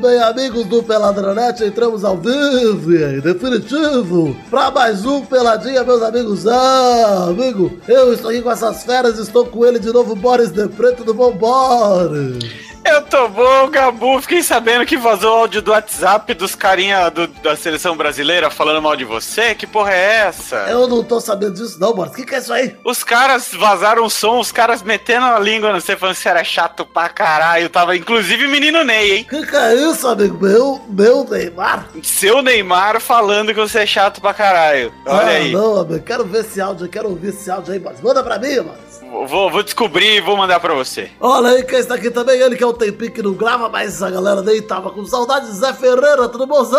Bem, amigos do Peladronete, entramos ao vivo e definitivo para mais um Peladinha, meus amigos. Ah, amigo, eu estou aqui com essas feras, estou com ele de novo, Boris de Preto do Bom Boris. Eu tô bom, Gabu. Fiquei sabendo que vazou o áudio do WhatsApp dos carinha do- da seleção brasileira falando mal de você. Que porra é essa? Eu não tô sabendo disso não, Boris. O que, que é isso aí? Os caras vazaram o som, os caras metendo a língua no você, falando que você era chato pra caralho. Tava inclusive menino Ney, hein? Que que é isso, amigo meu? Meu Neymar? Seu Neymar falando que você é chato pra caralho. Olha ah, aí. não, amigo. Quero ver esse áudio, quero ouvir esse áudio aí, Boris. Manda pra mim, Boris. Vou, vou descobrir e vou mandar pra você. Olha aí quem está aqui também, ele que é um tempinho que não grava, mas a galera nem tava com saudade. Zé Ferreira, tudo bom, Zé?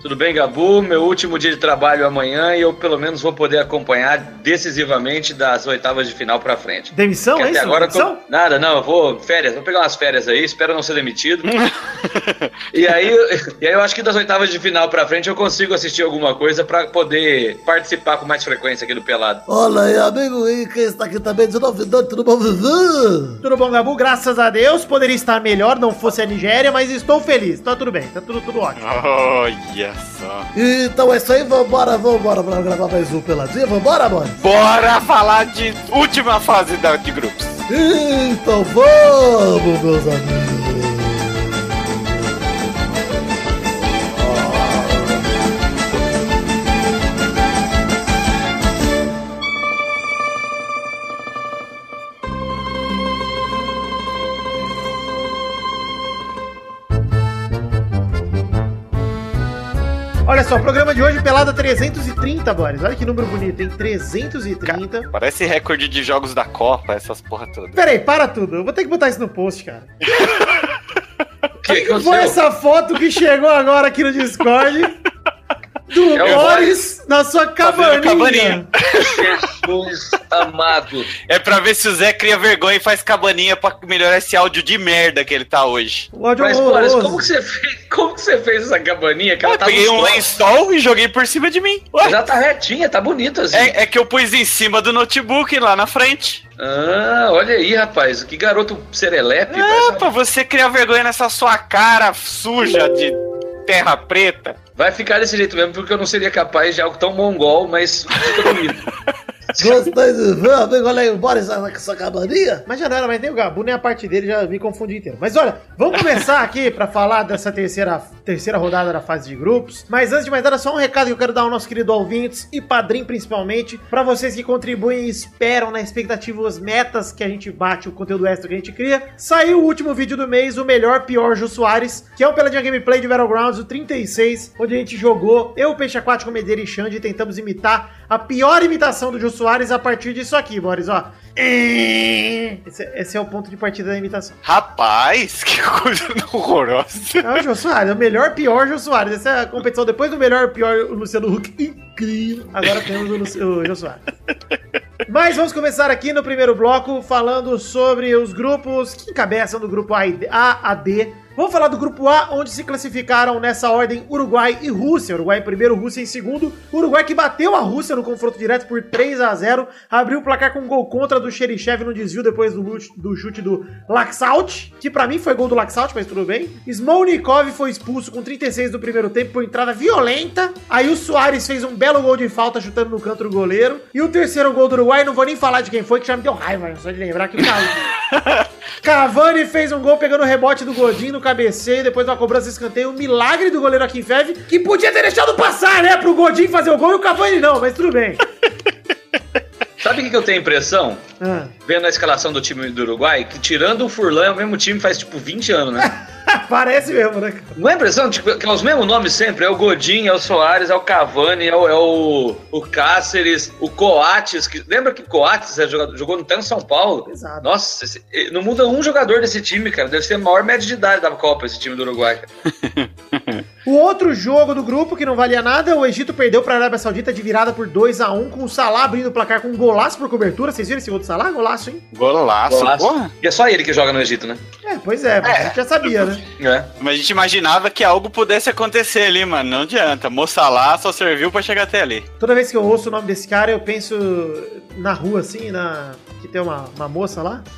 Tudo bem, Gabu? Meu último dia de trabalho amanhã e eu pelo menos vou poder acompanhar decisivamente das oitavas de final pra frente. Demissão, é até isso? agora eu tô- Demissão? Nada, não, eu vou férias, vou pegar umas férias aí, espero não ser demitido. e aí, e aí eu acho que das oitavas de final pra frente eu consigo assistir alguma coisa pra poder participar com mais frequência aqui do Pelado. Olha aí, amigo, e quem está aqui também de novidade, tudo bom, Vivi? Tudo bom, Gabu? Graças a Deus. Poderia estar melhor, não fosse a Nigéria, mas estou feliz. Tá tudo bem, tá tudo, tudo ótimo. Olha só. Então é isso aí, vambora, vambora pra gravar mais um Peladinha, vambora, Boris? Bora falar de última fase da, de grupos. Então vamos, meus amigos. Olha só, programa de hoje, pelada 330, Boris. Olha que número bonito, hein? 330. Parece recorde de jogos da Copa, essas porra toda. Peraí, para tudo. Eu vou ter que botar isso no post, cara. O que, que Foi essa foto que chegou agora aqui no Discord do É o Boris na sua cabaninha. cabaninha. Jesus amado. É pra ver se o Zé cria vergonha e faz cabaninha pra melhorar esse áudio de merda que ele tá hoje. O áudio Mas, Boris, como que você fez, como que você fez essa cabaninha? Que ela Eu tá peguei um lençol e joguei por cima de mim. Ué, Já tá retinha, tá bonita assim. é, é que eu pus em cima do notebook lá na frente. Ah, olha aí, rapaz. Que garoto serelepe. Ah, pra você criar vergonha nessa sua cara suja de terra preta. Vai ficar desse jeito mesmo, porque eu não seria capaz de algo tão mongol, mas fica bonito. Gostei de ver, aí, o Boris na sua cabaninha. Mas já não era mais nem o Gabu, nem a parte dele, já me confundi inteiro. Mas olha, vamos começar aqui pra falar dessa terceira, terceira rodada da fase de grupos. Mas antes de mais nada, só um recado que eu quero dar ao nosso querido ouvintes e padrinho principalmente, pra vocês que contribuem e esperam na expectativa as metas que a gente bate, o conteúdo extra que a gente cria. Saiu o último vídeo do mês, o melhor pior Jô Soares, que é o Peladinha Gameplay de Battlegrounds, o 36, onde a gente jogou eu, Peixe Aquático, Medeira e Xande e tentamos imitar a pior imitação do Jô Soares a partir disso aqui, Boris, ó. Esse, esse é o ponto de partida da imitação. Rapaz, que coisa horrorosa. É o Jô Soares, é o melhor, pior Jô Soares. Essa é a competição depois do melhor, pior o Luciano Huck. Incrível. Agora temos o, o Jô Soares. Mas vamos começar aqui no primeiro bloco falando sobre os grupos que encabeçam do grupo A, A a D. Vamos falar do grupo A, onde se classificaram nessa ordem Uruguai e Rússia. Uruguai em primeiro, Rússia em segundo. Uruguai que bateu a Rússia no confronto direto por 3 a 0 Abriu o placar com um gol contra do Xerichev no desvio depois do, do chute do Laxalt, que pra mim foi gol do Laxalt, mas tudo bem. Smolnikov foi expulso com 36 do primeiro tempo por entrada violenta. Aí o Soares fez um belo gol de falta chutando no canto do goleiro. E o terceiro gol do Uruguai, não vou nem falar de quem foi, que já me deu raiva, só de lembrar que Cavani- Cavani fez um gol pegando o rebote do Godinho no cabeceio, depois uma cobrança escanteio, um milagre do goleiro Akinfev, que podia ter deixado passar, né, pro Godinho fazer o gol e o Cavani não, mas tudo bem. Sabe o que que eu tenho a impressão? Ah, Vendo a escalação do time do Uruguai, que tirando o Furlan é o mesmo time faz tipo 20 anos, né? parece mesmo, né? Não é impressão? Tipo, que é os mesmos nomes sempre. É o Godin, é o Soares, é o Cavani, é o, é o, o Cáceres, o Coates. Que, lembra que Coates é jogador, jogou no tanto São Paulo? Exato. Nossa, esse- não muda um jogador desse time, cara. Deve ser a maior média de idade da Copa esse time do Uruguai. O outro jogo do grupo que não valia nada, o Egito perdeu para a Arábia Saudita de virada por 2 a 1 com o Salah abrindo o placar com um golaço por cobertura. Vocês viram esse gol do Salah? Golaço, hein? Golaço, Golaço. porra. E é só ele que joga no Egito, né? É, pois é, mas a gente já sabia, né? É. Mas a gente imaginava que algo pudesse acontecer ali, mano. Não adianta. Moça lá só serviu pra chegar até ali. Toda vez que eu ouço o nome desse cara, eu penso na rua, assim, na que tem uma, uma moça lá.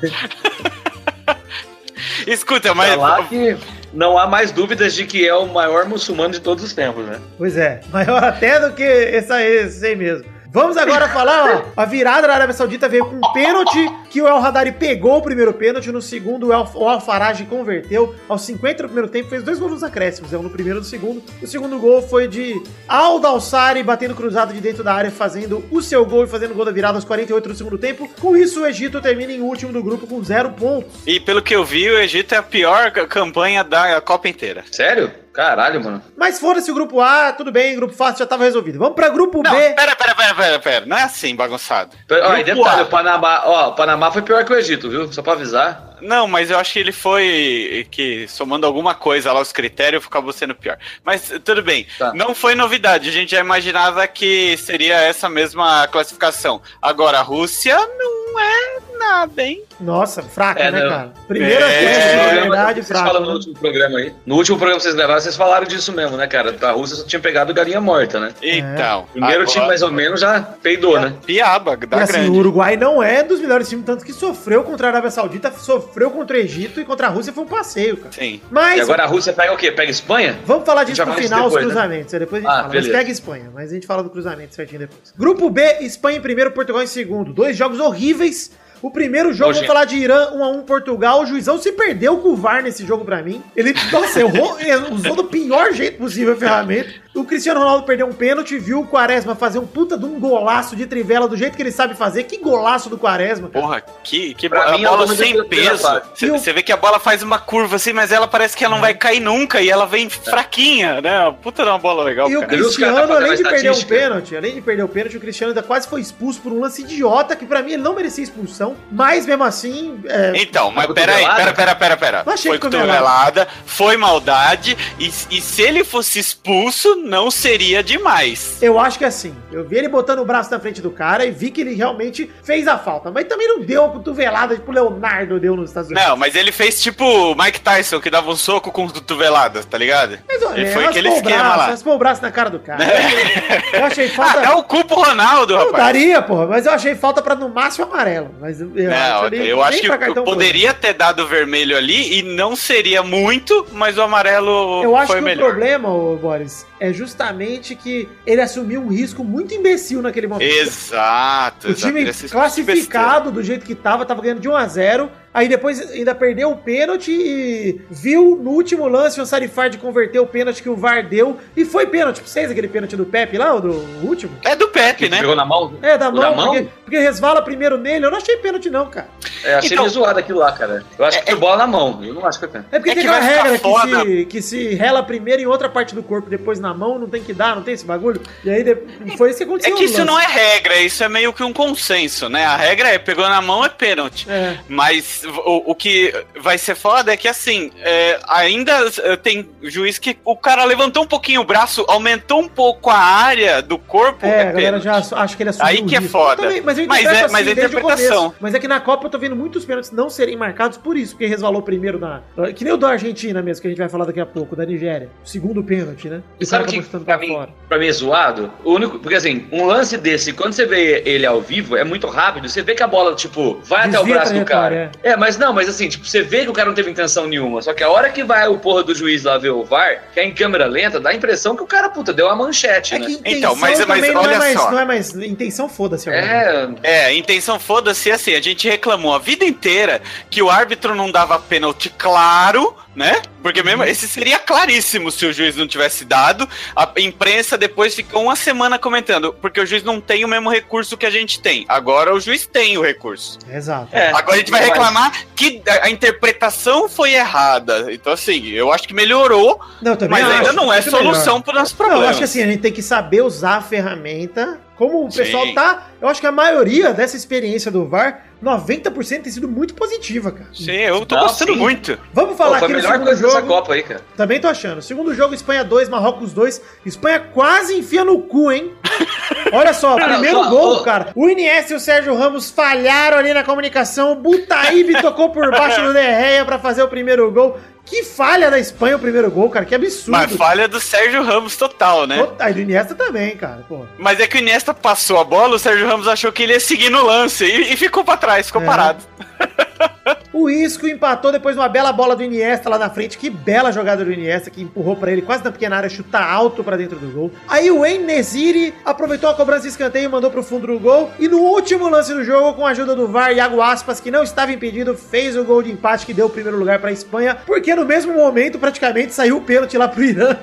Escuta, mas. Tá lá que não há mais dúvidas de que é o maior muçulmano de todos os tempos, né? Pois é, maior até do que esse aí mesmo. Vamos agora falar, ó, a virada da Arábia Saudita veio com um pênalti que o El Hadari pegou o primeiro pênalti, no segundo o El, o Al Farage converteu, aos 50 do primeiro tempo fez dois gols nos acréscimos, é um no primeiro e no segundo. O segundo gol foi de Aldo Alçari batendo cruzado de dentro da área, fazendo o seu gol e fazendo o gol da virada aos 48 do segundo tempo. Com isso, o Egito termina em último do grupo com zero pontos. E pelo que eu vi, o Egito é a pior campanha da Copa inteira. Sério? Caralho, mano. Mas foda-se o grupo A, tudo bem, grupo fácil já tava resolvido. Vamos pra grupo Não, B. pera, pera, pera, pera, pera. Não é assim, bagunçado. Ó, e detalhe, A. o Panamá, ó, o Panamá foi pior que o Egito, viu? Só pra avisar. Não, mas eu acho que ele foi que somando alguma coisa lá os critérios acabou sendo pior. Mas tudo bem. Tá. Não foi novidade. A gente já imaginava que seria essa mesma classificação. Agora a Rússia não é nada, hein? Nossa, fraca, É, né, não. cara? Primeira É, é, programa, verdade, vocês fraca. falam no último programa aí. No último programa que vocês gravaram, vocês falaram disso mesmo, né, cara? A Rússia só tinha pegado galinha morta, né? Então. Primeiro agora- time, mais ou menos, já peidou, né? Piaba, E da assim, grande. o Uruguai não é dos melhores times, tanto que sofreu contra a Arábia Saudita, sofreu contra o Egito e contra a Rússia foi um passeio, cara. Sim. Mas E agora a Rússia pega o quê? Pega Espanha? vamos falar disso no final, disso os depois, né? cruzamentos. aí Depois a gente Ah, fala. Mas beleza. pega Espanha, mas a gente fala do cruzamento certinho depois. Grupo B, Espanha em primeiro, Portugal em segundo. Dois jogos horríveis. O primeiro jogo, Nojento. falar de Irã 1 a 1 Portugal. O juizão se perdeu com o VAR nesse jogo pra mim. Ele, nossa, errou, usou do pior jeito possível a ferramenta. O Cristiano Ronaldo perdeu um pênalti, viu o Quaresma fazer um puta de um golaço de trivela do jeito que ele sabe fazer. Que golaço do Quaresma. cara. Porra, que, que Pra a mim, o bola sem peso. o- Você vê que a bola faz uma curva assim, mas ela parece que ela não vai cair nunca e ela vem fraquinha, né? Puta, é uma bola legal, E o cara. Caras Cristiano, além de perder um pênalti, além de perder o pênalti, o Cristiano ainda quase foi expulso por um lance idiota, que pra mim ele não merecia expulsão, mas mesmo assim, é, Então, mas Foi pera aí, cotovelada? pera, pera, pera. Eu achei Foi cotovelada. cotovelada, foi maldade, e, e se ele fosse expulso, não seria demais. eu acho que assim, eu vi ele botando o braço na frente do cara e vi que ele realmente fez a falta, mas também não deu a cotovelada tipo o Leonardo deu nos Estados Unidos. Não, mas ele fez tipo o Mike Tyson, que dava um soco com cotoveladas, tá ligado? Mas, olha, Ele foi aquele esquema braço, lá. raspou o braço na cara do cara. eu achei Ah, falta... dá o cu pro Ronaldo, Não, rapaz. daria, porra, mas eu achei falta pra no máximo amarelo. Mas eu, eu Não, ali eu acho que cartão foi. poderia ter dado vermelho ali e não seria muito, mas o amarelo Eu acho que melhor. o problema, Boris, é justamente que ele assumiu um risco muito imbecil naquele momento. Exato. O exato. time Esse- classificado do jeito que tava, tava ganhando de 1 a 0 Aí depois ainda perdeu o pênalti e viu no último lance o Sarifard converter o pênalti que o VAR deu. E foi pênalti pra vocês, aquele pênalti do Pepe lá, o do último? É do Pepe, Que né? pegou na mão? É, da mão, da mão? Porque, porque resvala primeiro nele. Eu não achei pênalti, não, cara. É, achei Então- meio zoado aquilo lá, cara. Eu acho que foi bola na mão. Eu não acho que foi pênalti. É porque É tem que aquela regra que se, que se rela primeiro em outra parte do corpo, depois na mão, não tem que dar, não tem esse bagulho. E aí de- foi isso que É aconteceu. que no isso não é regra, isso é meio que um consenso, né? A regra é pegou na mão é pênalti. É. Mas o, o que vai ser foda é que assim, é, ainda é, tem juiz que o cara levantou um pouquinho o braço, aumentou um pouco a área do corpo. É, a galera já acha que ele assumiu Aí o que é risco. foda. Eu também- mas Mas é- assim mas é desde o interpretação. Mas é que na Copa eu tô vendo muitos pênaltis não serem marcados por isso, porque resvalou primeiro na. Que nem o da Argentina mesmo, que a gente vai falar daqui a pouco, da Nigéria. O segundo pênalti, né? E sabe que acabou chutando pra pra mim, fora. pra mim é zoado? O único. Porque assim, um lance desse, quando você vê ele ao vivo, é muito rápido. Você vê que a bola, tipo, vai até o Desvia a braço do cara. É. mas não, mas assim, tipo, você vê que o cara não teve intenção nenhuma. Só que a hora que vai o porra do juiz lá ver o VAR, que é em câmera lenta, dá a impressão que o cara, puta, deu uma manchete, É né? que intenção Então, mas- mas também não, é olha mais, só. não é mais. Intenção foda-se. É, É, intenção foda-se assim, a gente reclamou a vida inteira que o árbitro não dava pênalti claro, né? Porque mesmo esse seria claríssimo se o juiz não tivesse dado. A imprensa depois ficou uma semana comentando, porque o juiz não tem o mesmo recurso que a gente tem. Agora o juiz tem o recurso. Exato. É. Agora a gente vai reclamar que a interpretação foi errada. Então, assim, eu acho que melhorou, Não, mas acho, ainda não é solução para o nosso Não, problema. eu acho que assim, a gente tem que saber usar a ferramenta Como o pessoal Sim. tá, eu acho que a maioria dessa experiência do VAR, 90% tem sido muito positiva, cara. Sim, eu tô Não, gostando sim. muito. Vamos Pô, falar foi a aqui no melhor segundo jogo. Copa aí, cara. Também tô achando. Segundo jogo, Espanha 2, Marrocos 2. Espanha quase enfia no cu, hein? Olha só, Cara, primeiro só- gol, cara. O Iniesta e o Sérgio Ramos falharam ali na comunicação. O Butaíbe tocou por baixo do Derreia pra fazer o primeiro gol. Que falha da Espanha o primeiro gol, cara. Que absurdo. Mas falha do Sérgio Ramos total, né? Puta, E do Iniesta também, cara. Pô. Mas é que o Iniesta passou a bola, o Sérgio Ramos achou que ele ia seguir no lance e, e ficou pra trás, ficou É. parado. O Isco empatou depois de uma bela bola do Iniesta lá na frente. Que bela jogada do Iniesta que empurrou pra ele quase na pequena área, chutar alto pra dentro do gol. Aí o Enesiri aproveitou a cobrança de escanteio e mandou pro fundo do gol. E no último lance do jogo, com a ajuda do VAR, Iago Aspas, que não estava impedido, fez o gol de empate que deu o primeiro lugar pra Espanha. Porque no mesmo momento, praticamente, saiu o pênalti lá pro Irã.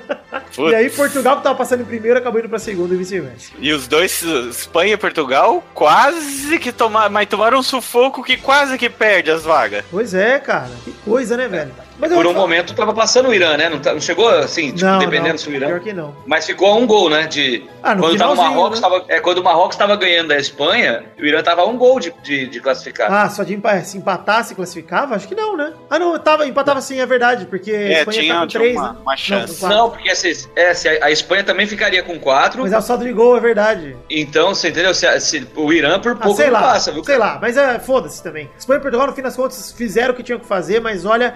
E aí Portugal, que tava passando em primeiro, acabou indo pra segundo e vice-versa. E os dois, Espanha e Portugal, quase que tomaram, mas tomaram um sufoco que quase que perde as vagas. Pois é, cara. Que coisa, né, velho? Mas Por um falar- momento tava passando o Irã, né? Não, tá- não chegou assim, tipo, Não, dependendo não, se o Irã. pior que não. Mas ficou a um gol, né? De, Ah, no quando, tava o Marrocos, né? tava, é, quando o Marrocos tava ganhando da Espanha, o Irã tava a um gol de, de, de classificar. Ah, só de empa- se empatar, se classificava? Acho que não, né? Ah, não, tava, empatava sim, é verdade, porque a É, Espanha tinha, tá com tinha três, uma, né? uma Não, chance. quatro. Não, porque se, é, se a, a Espanha também ficaria com quatro. Mas é o saldo de gol, é verdade. Então, você entendeu? Se, se o Irã por Ah, pouco sei não lá, passa, viu? sei lá, mas é, foda-se também. Espanha e Portugal, no fim das contas, fizeram o que tinham que fazer, mas olha,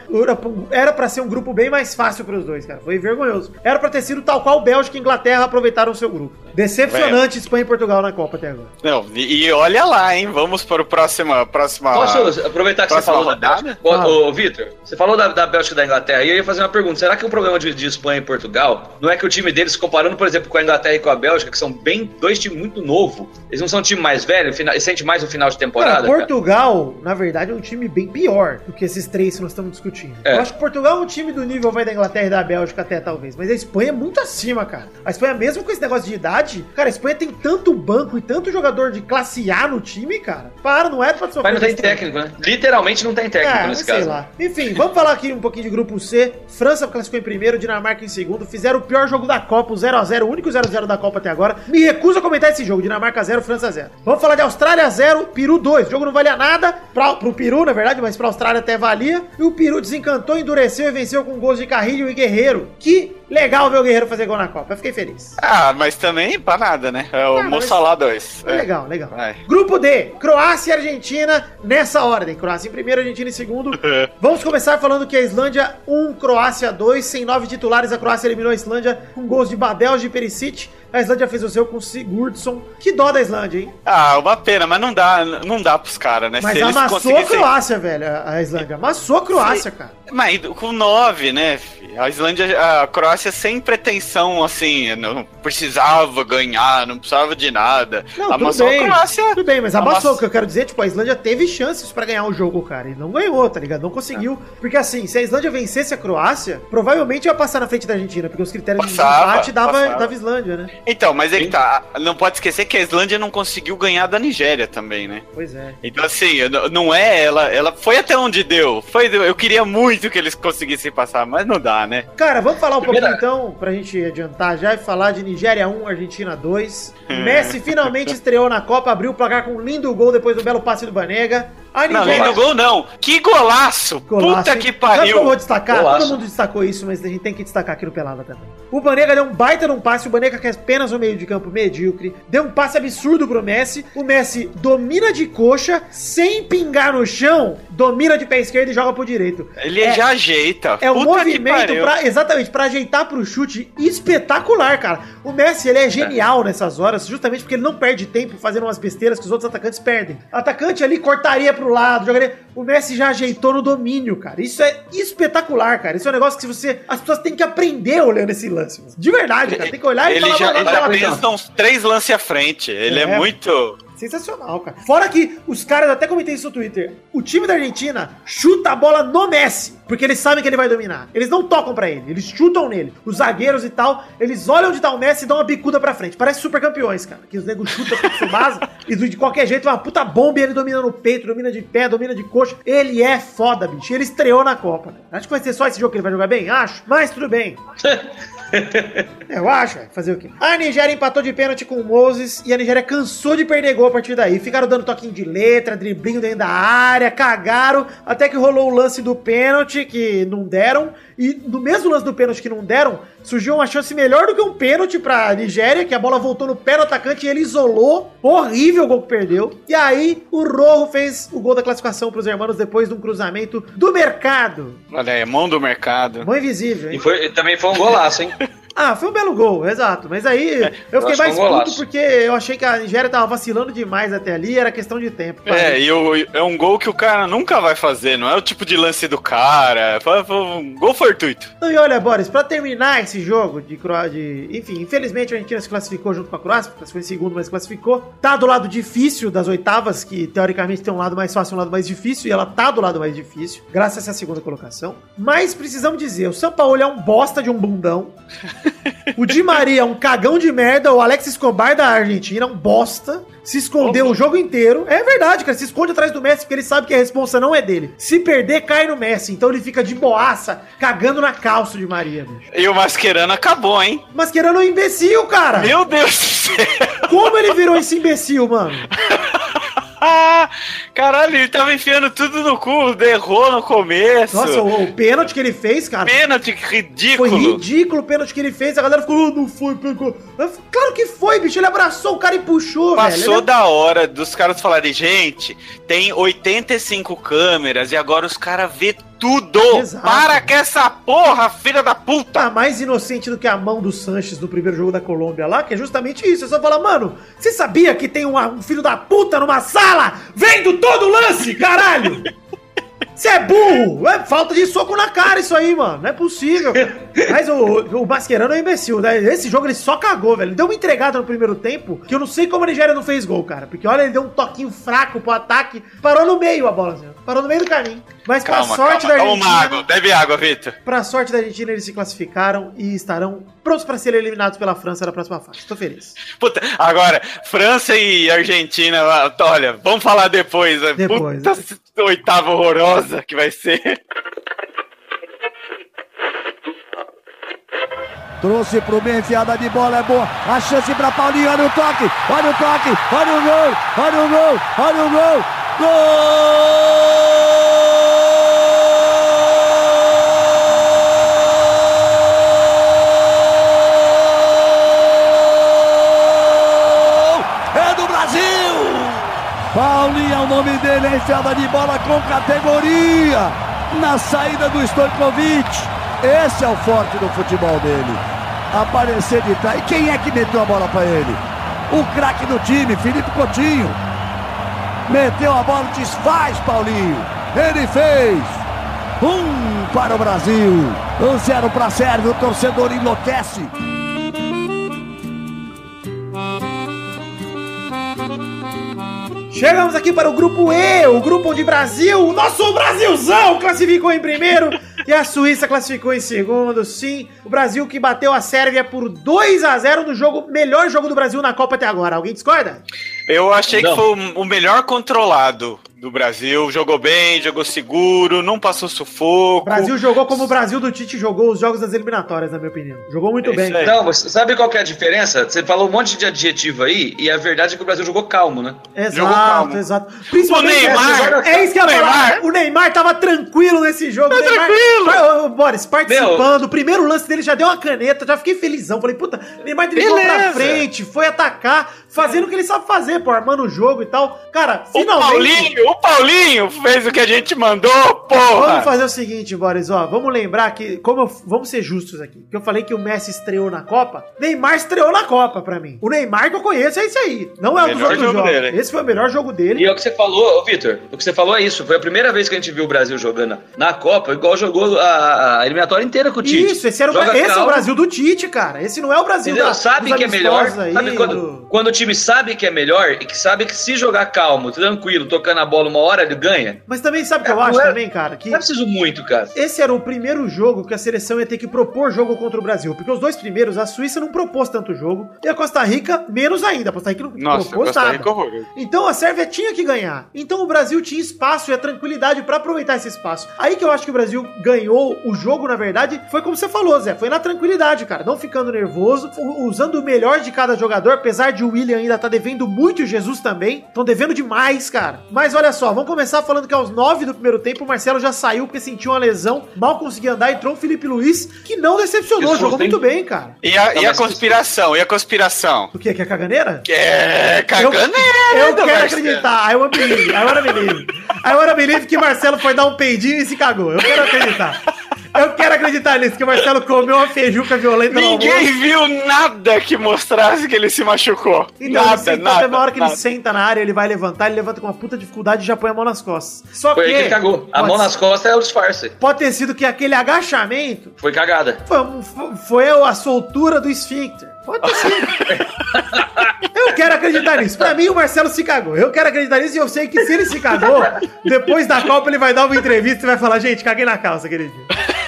era- era pra ser um grupo bem mais fácil pros dois, cara. Foi vergonhoso. Era pra ter sido tal qual Bélgica e Inglaterra aproveitaram o seu grupo. Decepcionante Espanha e Portugal na Copa até agora. Não, e, e olha lá, hein? Vamos para o próximo, próxima. Posso aproveitar que você falou da rodada? Bélgica? Ô, Fala. ô, Vitor, você falou da, da Bélgica e da Inglaterra, e eu ia fazer uma pergunta. Será que o problema de, de Espanha e Portugal não é que o time deles, comparando, por exemplo, com a Inglaterra e com a Bélgica, que são bem dois times muito novos, eles não são um time mais velho, fina, sente mais no final de Cara, temporada? cara? Portugal, na verdade, é um time bem pior do que esses três que nós estamos discutindo. É. Acho que Portugal é um time do nível vai da Inglaterra e da Bélgica até, talvez. Mas a Espanha é muito acima, cara. A Espanha, mesmo com esse negócio de idade, cara, a Espanha tem tanto banco e tanto jogador de classe A no time, cara. Para, não é pra sofrer. Mas não tem técnico, né? Literalmente não tem técnico É, nesse sei caso. lá. Enfim, vamos falar aqui um pouquinho de grupo C. França classificou em primeiro, Dinamarca em segundo. Fizeram o pior jogo da Copa, o 0x0, o único 0x0 da Copa até agora. Me recuso a comentar esse jogo. Dinamarca 0, França 0. Vamos falar de Austrália 0, Peru 2. O jogo não valia nada pra, pro Peru, na verdade, mas pra Austrália até valia. E o Peru desencantou, endureceu e venceu com gols de Carrilho e Guerreiro. Que legal ver o Guerreiro fazer gol na Copa. Eu fiquei feliz. Ah, mas também pra nada, né? É o Ah, Mossalá 2. É legal, legal. Vai. Grupo D, Croácia e Argentina nessa ordem. Croácia em primeiro, Argentina em segundo. Vamos começar falando que a Islândia 1, Croácia 2, sem nove titulares, a Croácia eliminou a Islândia com gols de Badelj e Perisic. A Islândia fez o seu com Sigurdsson. Que dó da Islândia, hein? Ah, uma pena, mas não dá, não dá pros caras, né? Mas Se amassou a Croácia, velho, a Islândia. Amassou a Croácia, cara. Mas com nove, né? A Islândia, a Croácia sem pretensão, assim, não precisava ganhar, não precisava de nada. Não, tudo Amassou bem. a Croácia. Tudo bem, mas amassou. Amassou. O que eu quero dizer, tipo, a Islândia teve chances pra ganhar o jogo, cara. E não ganhou, tá ligado? Não conseguiu. Porque assim, se a Islândia vencesse a Croácia, provavelmente ia passar na frente da Argentina, porque os critérios Passava, de empate dava, passava. dava Islândia, né? Então, mas é que tá. Não pode esquecer que a Islândia não conseguiu ganhar da Nigéria também, né? Pois é. Então, assim, não é ela. Ela foi até onde deu. Foi, eu queria muito que eles conseguissem passar, mas não dá, né? Cara, vamos falar um pouquinho então, pra gente adiantar já e falar de Nigéria 1, Argentina 2. Messi finalmente estreou na Copa, abriu o placar com um lindo gol depois do belo passe do Banega. A Não, lindo gol não. Que golaço! Golaço, Puta hein? que Sabe que eu pariu! vou destacar? Golaço. Todo mundo destacou isso, mas a gente tem que destacar aqui no Pelada também. O Banega deu um baita num passe, o Banega que é apenas um meio de campo medíocre, deu um passe absurdo pro Messi, o Messi domina de coxa, sem pingar no chão, domina de pé esquerdo e joga pro direito. Ele É- já ajeita. É um movimento pariu. pra, exatamente, pra ajeitar pro chute espetacular, cara. O Messi, ele é genial nessas horas, justamente porque ele não perde tempo fazendo umas besteiras que os outros atacantes perdem. Atacante ali cortaria pro lado, jogaria... O Messi já ajeitou no domínio, cara. Isso é espetacular, cara. Isso é um negócio que você... As pessoas têm que aprender olhando esse lance. De verdade, cara. Tem que olhar e Ele falar... já, "Mano, ele já pensa cara." uns três lances à frente. Ele é, É. muito. Sensacional, cara. Fora que os caras, até comentei isso no Twitter, o time da Argentina chuta a bola no Messi. Porque eles sabem que ele vai dominar. Eles não tocam pra ele, eles chutam nele. Os zagueiros e tal, eles olham onde tá o Messi e dão uma bicuda pra frente. Parece super campeões, cara. Que os negros chutam com o Tsubasa e de qualquer jeito uma puta bomba e ele domina no peito, domina de pé, domina de coxa. Ele é foda, bicho. Ele estreou na Copa. Né? Acho que vai ser só esse jogo que ele vai jogar bem? Acho. Mas tudo bem. Eu acho, vai fazer o quê? A Nigéria empatou de pênalti com o Moses e a Nigéria cansou de perder gol a partir daí. Ficaram dando toquinho de letra, driblinho dentro da área, cagaram, até que rolou o lance do pênalti, que não deram. E no mesmo lance do pênalti que não deram, surgiu uma chance melhor do que um pênalti pra Nigéria, que a bola voltou no pé do atacante e ele isolou. Horrível o gol que perdeu. E aí o Rojo fez o gol da classificação pros hermanos depois de um cruzamento do mercado. Olha aí, mão do mercado. Mão invisível, hein? E foi, também foi um golaço, hein? Ah, foi um belo gol, exato. Mas aí É, eu eu fiquei mais um puto porque eu achei que a Nigéria tava vacilando demais até ali, era questão de tempo. É, e o- é um gol que o cara nunca vai fazer, não é o tipo de lance do cara. Foi, foi um gol fortuito. Então, e olha, Boris, pra terminar esse jogo de Croácia, enfim, infelizmente a Argentina se classificou junto com a Croácia, porque foi em segundo, mas classificou. Tá do lado difícil das oitavas, que teoricamente tem um lado mais fácil e um lado mais difícil, e ela tá do lado mais difícil, graças a essa segunda colocação. Mas precisamos dizer, o São Paulo é um bosta de um bundão. O Di Maria é um cagão de merda, o Alex Escobar da Argentina é um bosta. Se escondeu o jogo inteiro. É verdade, cara. Se esconde atrás do Messi porque ele sabe que a responsa não é dele. Se perder, cai no Messi. Então ele fica de boaça, cagando na calça de Maria, bicho. E o Mascherano acabou, hein? Mascherano é um imbecil, cara. Meu Deus do céu! Como ele virou esse imbecil, mano? Caralho, ele tava enfiando tudo no cu, errou no começo. Nossa, o, o pênalti que ele fez, cara. Pênalti Foi ridículo. ridículo o pênalti que ele fez. A galera ficou, "Ah, não foi, pegou. Falei, Claro que foi, bicho. Ele abraçou o cara e puxou, velho. Passou Ele é- da hora dos caras falarem, gente, tem 85 câmeras e agora os caras vê tudo. Exato. Para com essa porra, filha da puta. tá mais inocente do que a mão do Sanches no primeiro jogo da Colômbia lá, que é justamente isso. É só falar, mano, você sabia que tem uma- um filho da puta numa sala vendo todo o lance, caralho? Você é burro! É falta de soco na cara isso aí, mano. Não é possível. Mas o, o Mascherano é um imbecil, né? Esse jogo ele só cagou, velho. Ele deu uma entregada no primeiro tempo que eu não sei como a Nigéria não fez gol, cara. Porque olha, ele deu um toquinho fraco pro ataque. Parou no meio a bola, assim. Parou no meio do caminho. Mas pra Calma, sorte calma, da Argentina... mago. Bebe água, Vitor. Pra sorte da Argentina, eles se classificaram e estarão prontos para serem eliminados pela França na próxima fase. Tô feliz. Puta, agora, França e Argentina, olha, vamos falar depois. né? Depois. Puta oitava horrorosa que vai ser. Trouxe pro meio, enfiada de bola é boa. A chance pra Paulinho, olha o toque, olha o toque, olha o gol, olha o gol, olha o gol. Gol! É do Brasil! Paulinho é o nome de bola com categoria. Na saída do Stojkovic. Esse é o forte do futebol dele. Aparecer de trás. E quem é que meteu a bola para ele? O craque do time, Felipe Coutinho. Meteu a bola, desfaz Paulinho. Ele fez. Um para o Brasil. Um zero para a Sérvia. O torcedor enlouquece. Chegamos aqui para o grupo E, o grupo onde Brasil, o nosso Brasilzão, classificou em primeiro e a Suíça classificou em segundo. Sim, o Brasil que bateu a Sérvia por 2 a 0 no jogo, melhor jogo do Brasil na Copa até agora. Alguém discorda? Eu achei Não. que foi o o melhor controlado do Brasil. Jogou bem, jogou seguro, não passou O sufoco. Brasil jogou como o Brasil do Tite jogou os jogos das eliminatórias, na minha opinião. Jogou muito É bem. aí. Não, mas sabe qual que é a diferença? Você falou um monte de adjetivo aí, e a verdade é que o Brasil jogou calmo, né? Jogou Exato, calmo. exato. Principalmente O Neymar, essa- é isso que eu o. Neymar. O Neymar tava tranquilo nesse jogo. Tá o Neymar, tranquilo. Ô, Boris, participando. O primeiro lance dele já deu uma caneta, já fiquei felizão. Falei, puta, o Neymar driblou pra frente, foi atacar, fazendo o que ele sabe fazer, pô, armando o jogo e tal. Cara, O finalmente. Paulinho, o Paulinho fez o que a gente mandou, porra! Vamos fazer o seguinte, Boris, ó, vamos lembrar que, como eu- vamos ser justos aqui, que eu falei que o Messi estreou na Copa, Neymar estreou na Copa pra mim. O Neymar que eu conheço é esse aí, não é o dos Melhor outros jogo jogos. dele. Esse foi o melhor jogo dele. E é o que você falou, ô, Vitor, o que você falou é isso. Foi a primeira vez que a gente viu o Brasil jogando na Copa, igual jogou a, a eliminatória inteira com o Tite. Isso, esse era o Joga esse é o. Brasil do Tite, cara. Esse não é o Brasil Entendeu? da- sabe que é melhor. aí, sabe quando, do- quando o time sabe que é melhor e que sabe que se jogar calmo, tranquilo, tocando a bola uma hora, ele ganha. Mas também sabe o que eu É, acho é- também, cara? Que Não é preciso muito, cara. esse era o primeiro jogo que a seleção ia ter que propor jogo contra o Brasil. Porque os dois primeiros, a Suíça não propôs tanto jogo. E a Costa Rica, menos ainda. A Costa Rica não Nossa, propôs Costa nada. Rica horroroso. Então a Sérvia tinha que ganhar. Então o Brasil tinha espaço e a tranquilidade pra aproveitar esse espaço. Aí que eu acho que o Brasil ganhou o jogo, na verdade, foi como você falou, Zé. Foi na tranquilidade, cara. Não ficando nervoso, usando o melhor de cada jogador, apesar de o William ainda tá devendo muito e o Jesus também. Estão devendo demais, cara. Mas olha só, vamos começar falando que aos 9 do primeiro tempo o Marcelo já saiu porque sentiu uma lesão, mal conseguia andar, entrou o Felipe Luiz, que não decepcionou, Que susto, jogou muito hein? bem, cara. E a, e a conspiração? E a conspiração? O quê? Que é caganeira? Que é Eu, caganeira, eu quero Marcelo. acreditar. I wanna believe. I wanna believe. I wanna believe que Marcelo foi dar um peidinho e se cagou. Eu quero acreditar. Eu quero acreditar nisso, que o Marcelo comeu uma feijuca violenta Ninguém viu nada que mostrasse que ele se machucou. Então, nada, ele sentou, nada. Hora que nada. ele senta na área, ele vai levantar, ele levanta com uma puta dificuldade e já põe a mão nas costas. Só Foi que. ele cagou. A mão nas costas é o disfarce. Pode ter sido que aquele agachamento Foi cagada. foi, foi a soltura do esfíncter. Pode sido. Eu quero acreditar nisso. Pra mim, o Marcelo se cagou. Eu quero acreditar nisso e eu sei que se ele se cagou, depois da Copa ele vai dar uma entrevista e vai falar: gente, caguei na calça dia.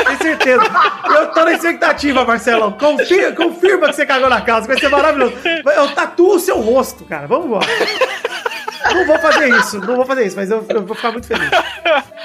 Tenho certeza. Eu tô na expectativa, Marcelão. Confirma, confirma que você cagou na calça. Vai ser maravilhoso. Eu tatuo o seu rosto, cara. Vamos embora. Não vou fazer isso, não vou fazer isso, mas eu, eu vou ficar muito feliz.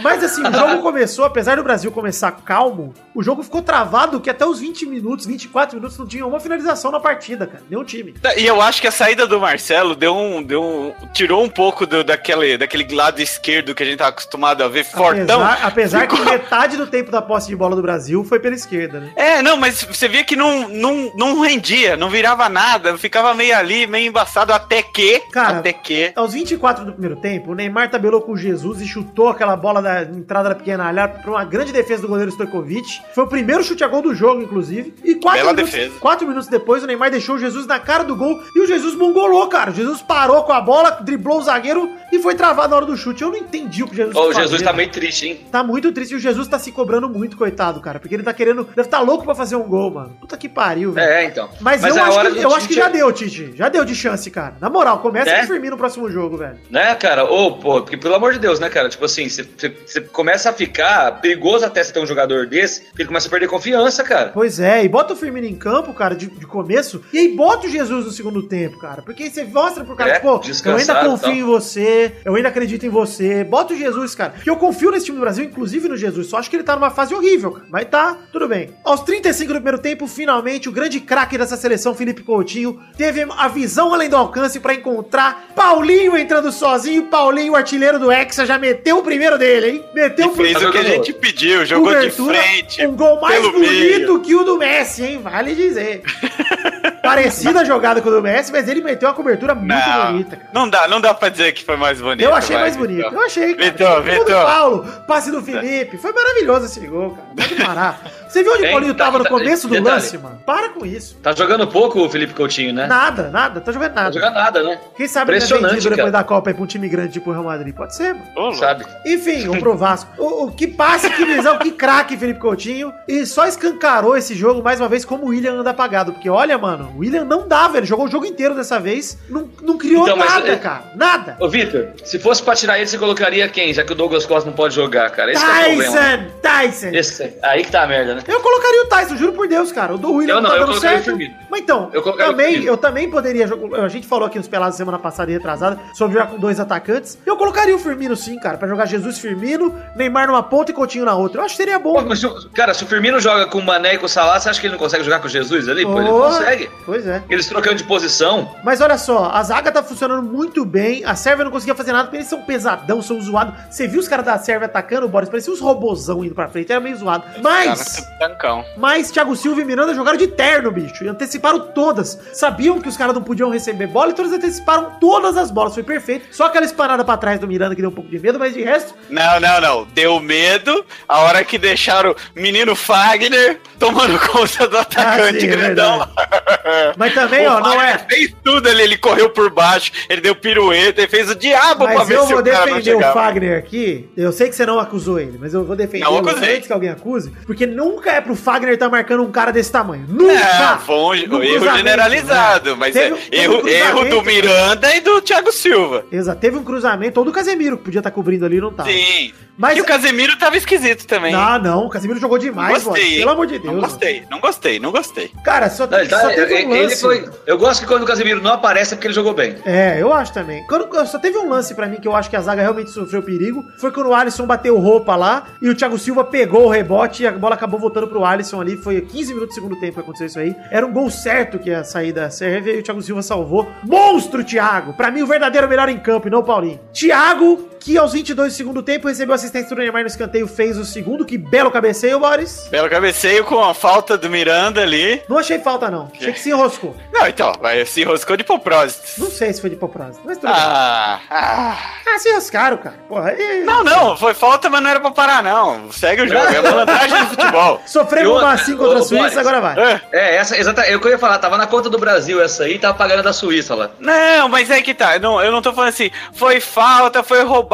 Mas assim, o jogo começou, apesar do Brasil começar calmo, o jogo ficou travado que até os 20 minutos, 24 minutos não tinha uma finalização na partida, cara. Nenhum time. E eu acho que a saída do Marcelo deu um. Deu um tirou um pouco do, daquele, daquele lado esquerdo que a gente tá acostumado a ver fortão. Apesar, apesar que Ficou- metade do tempo da posse de bola do Brasil foi pela esquerda, né? É, não, mas você via que não, não, não rendia, não virava nada, ficava meio ali, meio embaçado, até que. Cara, até que. Aos 24 do primeiro tempo, o Neymar tabelou com o Jesus e chutou aquela bola da entrada da pequena área para uma grande defesa do goleiro Stojkovic. Foi o primeiro chute a gol do jogo, inclusive. E quatro minutos, quatro minutos depois, o Neymar deixou o Jesus na cara do gol e o Jesus mongolou, cara. O Jesus parou com a bola, driblou o zagueiro e foi travado na hora do chute. Eu não entendi o que o Jesus Ô, o Jesus tá meio triste, hein? Tá muito triste e o Jesus tá se cobrando muito, coitado, cara. Porque ele tá querendo. Deve tá louco pra fazer um gol, mano. Puta que pariu, velho. É, então. Mas, eu, a acho, que, eu acho que já é- deu, Tite. Já deu de chance, cara. Na moral, começa É? a firmar no próximo jogo, velho. Né, cara? Ô, pô, porque pelo amor de Deus, né, cara? Tipo assim, você- começa a ficar perigoso até você ter um jogador desse, porque ele começa a perder confiança, cara. Pois é, e bota o Firmino em campo, cara, de, de começo, e aí bota o Jesus no segundo tempo, cara. Porque aí você mostra pro cara, É, tipo, eu ainda confio tal. em você, eu ainda acredito em você. Bota o Jesus, cara. Porque eu confio nesse time do Brasil, inclusive no Jesus. Só acho que ele tá numa fase horrível, cara. Mas tá, tudo bem. Aos 35 do primeiro tempo, finalmente, o grande craque dessa seleção, Felipe Coutinho, teve a visão além do alcance pra encontrar Paulinho entrando sozinho. Paulinho, o artilheiro do Hexa, já meteu o primeiro dele, hein? Meteu o E fez o que a gente pediu, jogou de Cobertura, frente. Um gol mais bonito meio. que o do Messi, hein? Vale dizer. Parecida a jogada com o do Messi, mas ele meteu uma cobertura muito Não, bonita, cara. não dá, não dá pra dizer que foi mais bonito. Eu achei vai, mais bonito. Vitor. Eu achei, cara. Vitor, Gol do Vitor. Paulo, passe do Felipe. Foi maravilhoso esse gol, cara. Pode parar. Você viu onde o? Paulinho tava no Tá- começo do detalhe. lance, mano? Para com isso. Tá jogando pouco o Felipe Coutinho, né? Nada, nada. Tá jogando Não nada. joga nada, né? Quem sabe ele é vendido depois da Copa aí pra um time grande tipo o Real Madrid. Pode ser, mano. Sabe? Enfim, o pro Vasco. O, o que passe, que visão, que craque Felipe Coutinho. E só escancarou esse jogo mais uma vez como o William anda apagado. Porque olha, mano, o William não dá, velho. Jogou o jogo inteiro dessa vez. Não, não criou Então, mas, nada, é- cara. Nada. Ô, Vitor, se fosse pra tirar ele, você colocaria quem? Já que o Douglas Costa não pode jogar, cara. Esse que é o problema. Tyson, Tyson. Esse, aí que tá a merda, né? Eu colocaria o Tyson, juro por Deus, cara. O do William Eu não, tá eu dando certo. Mas então, Eu também, eu também poderia jogar. A gente falou aqui nos pelados semana passada e retrasada sobre jogar com dois atacantes. Eu colocaria o Firmino sim, cara, pra jogar Jesus Firmino, Neymar numa ponta e Coutinho na outra. Eu acho que seria bom. Pô, mas cara, se o Firmino joga com o Mané e com o Salah, você acha que ele não consegue jogar com o Jesus ali? Pô, ele Porra. Consegue. Pois é. Eles trocando de posição. Mas olha só, a zaga tá funcionando muito bem. A Sérvia não conseguia fazer nada porque eles são pesadão, são zoados. Você viu os caras da Sérvia atacando o Boris? Parecia uns robozão indo pra frente, era meio zoado. Mas, mas Thiago Silva e Miranda jogaram de terno, bicho. E anteciparam todas. Sabiam que os caras não podiam receber bola, então eles anteciparam todas as bolas. Foi perfeito. Só aquela espanada pra trás do Miranda que deu um pouco de medo, mas de resto, Não, não, não. Deu medo a hora que deixaram o menino Fagner tomando conta do atacante Ah, sim, é grandão. Mas também, O ó, não é. fez tudo ali, ele correu por baixo, ele deu pirueta, ele fez o diabo pra Mas ver eu se vou o cara não defender o. Fagner aqui. Eu sei que você não acusou ele, mas eu vou defender Não ele acusei. antes que alguém acuse. Porque nunca é pro Fagner estar marcando um cara desse tamanho. Nunca! Não, foi um, No erro generalizado, né? mas Teve é teve um erro, erro do Miranda e do Thiago Silva. Exato, teve um cruzamento, ou do Casemiro, que podia estar cobrindo ali, não tava. Sim. Mas- E o Casemiro tava esquisito também. Ah, não, o Casemiro jogou demais, não gostei, mano. Pelo amor de Deus. Não gostei, não gostei, não gostei. Cara, só, Não, tá- só teve um ele foi. Eu gosto que quando o Casemiro não aparece é porque ele jogou bem. É, eu acho também. Quando, só teve um lance pra mim que eu acho que a zaga realmente sofreu perigo. Foi quando o Alisson bateu roupa lá e o Thiago Silva pegou o rebote e a bola acabou voltando pro Alisson ali. Foi 15 minutos do segundo tempo que aconteceu isso aí. Era um gol certo que ia sair da Sérvia e o Thiago Silva salvou. Monstro, Thiago! Pra mim, o verdadeiro melhor em campo e não o Paulinho. Thiago, que aos 22 do segundo tempo recebeu assistência do Neymar no escanteio, fez o segundo. Que belo cabeceio, Boris. Belo cabeceio com a falta do Miranda ali. Não achei falta, não. Achei que se enroscou. Não, então, vai, se enroscou de propósito. Não sei se foi de propósito, mas tudo bem. Ah, ah. Ah, se enroscaram, cara. Porra, e... Não, não, foi falta, mas não era pra parar, não. Segue o jogo, é uma vantagem do futebol. Sofremos outra, uma assim contra a Suíça, Boris. agora vai. É. É, essa, exata, eu que ia falar, tava na conta do Brasil essa aí, tava pagando da Suíça lá. Não, mas é que tá. Não, eu não tô falando assim, foi falta, foi roubado.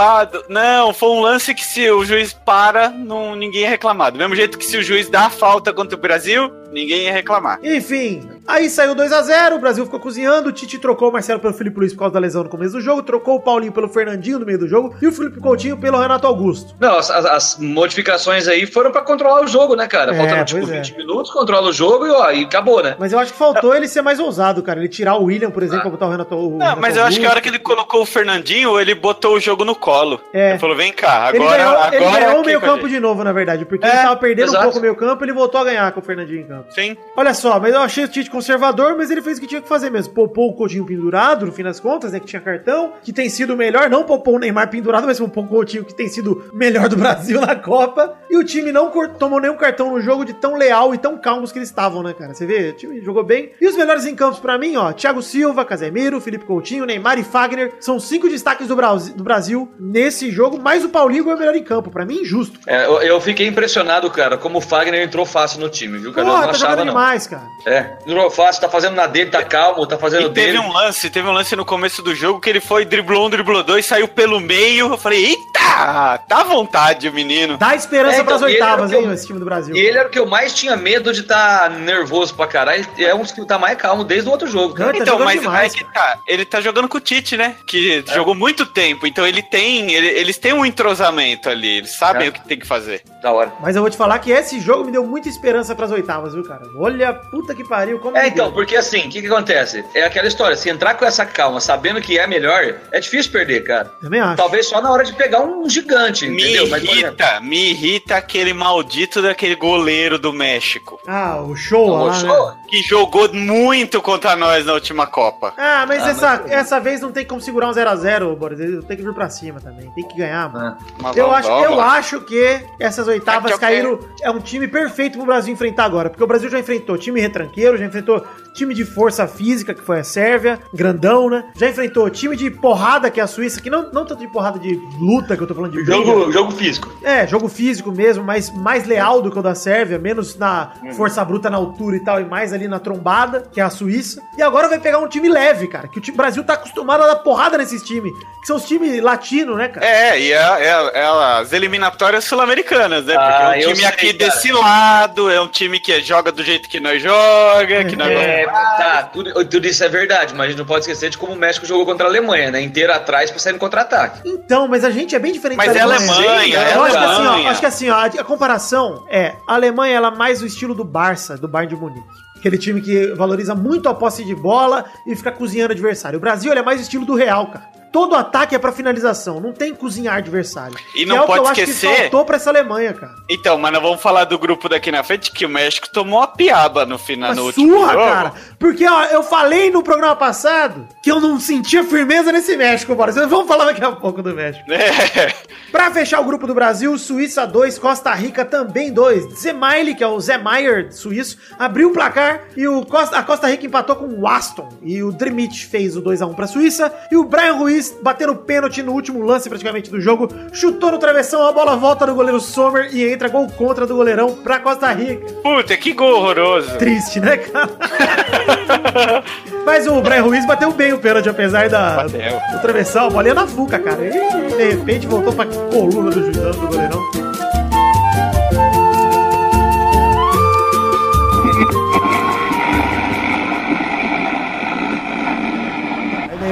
Não, foi um lance que se o juiz para, não, ninguém ia reclamar. Do mesmo jeito que se o juiz dá falta contra o Brasil, ninguém ia reclamar. Enfim, aí saiu 2 a 0 o Brasil ficou cozinhando, o Tite trocou o Marcelo pelo Felipe Luiz por causa da lesão no começo do jogo, trocou o Paulinho pelo Fernandinho no meio do jogo e o Felipe Coutinho pelo Renato Augusto. Não, as, as- as modificações aí foram pra controlar o jogo, né, cara? É, Faltando tipo pois é. 20 minutos, controla o jogo e ó, e acabou, né? Mas eu acho que faltou ele ser mais ousado, cara. Ele tirar o William, por exemplo, pra botar o Renato, o Não, Renato mas eu acho que a hora Augusto. que ele colocou o Fernandinho, ele botou o jogo no colo. É. Ele falou: vem cá, Ele agora. ganhou, ele agora ganhou o meio campo de novo, na verdade, porque É, ele tava perdendo um exato. pouco o meio campo, ele voltou a ganhar com o Fernandinho em campo. Sim. Olha só, mas eu achei o Tite conservador, mas ele fez o que tinha que fazer mesmo. Poupou o Coutinho pendurado, no fim das contas, né? Que tinha cartão, que tem sido o melhor. Não poupou o Neymar pendurado, mas poupou o Coutinho, que tem sido o melhor do Brasil na Copa. E o time não tomou nenhum cartão no jogo de tão leal e tão calmos que eles estavam, né, cara? Você vê, o time jogou bem. E os melhores em campos pra mim, ó, Thiago Silva, Casemiro, Felipe Coutinho, Neymar e Fagner. São cinco destaques do Brasil, do Brasil nesse jogo, mas o Paulinho foi o melhor em campo. Pra mim, injusto. É, eu, eu fiquei impressionado, cara, como o Fagner entrou fácil no time, viu, cara? eu Porra, não tá achava, não. demais, cara. É, entrou fácil, tá fazendo na dele, tá calmo, tá fazendo E teve dele. um lance, teve um lance no começo do jogo que ele foi, driblou um, driblou dois, saiu pelo meio. Eu falei, eita, tá à vontade o menino. Dá esperança É, então, pras oitavas, eu- hein, esse time do Brasil. E ele era o que eu mais tinha medo de estar nervoso pra caralho. É um dos que tá mais calmo desde o outro jogo, cara. Não, tá Então, jogando mas demais, aí que tá. Ele tá jogando com o Tite, né? Que jogou muito tempo. Então ele tem. Ele- eles têm um entrosamento ali. Eles sabem É. o que tem que fazer. Da hora. Mas eu vou te falar que esse jogo me deu muita esperança pras oitavas, viu, cara? Olha, puta que pariu, como É, me então, deu. porque assim, o que, que acontece? É aquela história, se entrar com essa calma, sabendo que é melhor, é difícil perder, cara. Também acho. Talvez só na hora de pegar um gigante, Me entendeu? Mas, por exemplo, irrita, me irrita aquele maldito daquele goleiro do México. Ah, o show Não, lá, o show? né? Que jogou muito contra nós na última Copa. Ah, mas Ah, essa, mas- essa vez não tem como segurar um 0x0, Boris. Tem que vir pra cima também. Tem que ganhar, mano. Mas Eu acho, eu acho que essas oitavas É que eu caíram. É um time perfeito pro Brasil enfrentar agora. Porque o Brasil já enfrentou time retranqueiro, já enfrentou time de força física, que foi a Sérvia, grandão, né? Já enfrentou time de porrada, que é a Suíça, que não, não tanto de porrada de luta, que eu tô falando de briga. jogo, jogo físico. É, jogo físico mesmo, mas mais leal do que o da Sérvia, menos na força bruta na altura e tal, e mais ali na trombada, que é a Suíça. E agora vai pegar um time leve, cara, que o time Brasil tá acostumado a dar porrada nesses times, que são os times latinos, né, cara? É, e é, é- é as eliminatórias sul-americanas, né? Porque Ah, é um time sei, aqui cara. desse lado, é um time que joga do jeito que nós joga, que nós É, tá, tudo, tudo isso é verdade, mas a gente não pode esquecer de como o México jogou contra a Alemanha, né? Inteiro atrás pra sair no contra-ataque. Então, mas a gente é bem diferente Mas da é Alemanha, é Eu acho que assim, ó, Alemanha. acho que assim, ó, a, a comparação é, a Alemanha ela é mais o estilo do Barça, do Bayern de Munique. Aquele time que valoriza muito a posse de bola e fica cozinhando o adversário. O Brasil ele é mais o estilo do Real, cara. Todo ataque é pra finalização. Não tem cozinhar adversário. E não é o que pode eu acho esquecer- que faltou pra essa Alemanha, cara. Então, mas nós vamos falar do grupo daqui na frente que o México tomou a piaba no final Uma no último surra, jogo. cara. Porque, ó, eu falei no programa passado que eu não sentia firmeza nesse México, bora. Vamos falar daqui a pouco do México. É. Pra fechar o grupo do Brasil, Suíça 2, Costa Rica também 2. Zemaile, que é o Zé Maier suíço, abriu o placar e o Costa, a Costa Rica empatou com o Aston. E o Drimit fez o 2x1 pra Suíça. E o Brian Ruiz bateu o pênalti no último lance praticamente do jogo. Chutou no travessão, a bola volta no goleiro Sommer e entra gol contra do goleirão pra Costa Rica. Puta, que gol horroroso. Triste, né, cara? Mas o Brian Ruiz bateu bem o pênalti, apesar da, Bateu. do travessão. A bola ia na fuca, cara. E de repente voltou pra coluna do juizão do goleirão.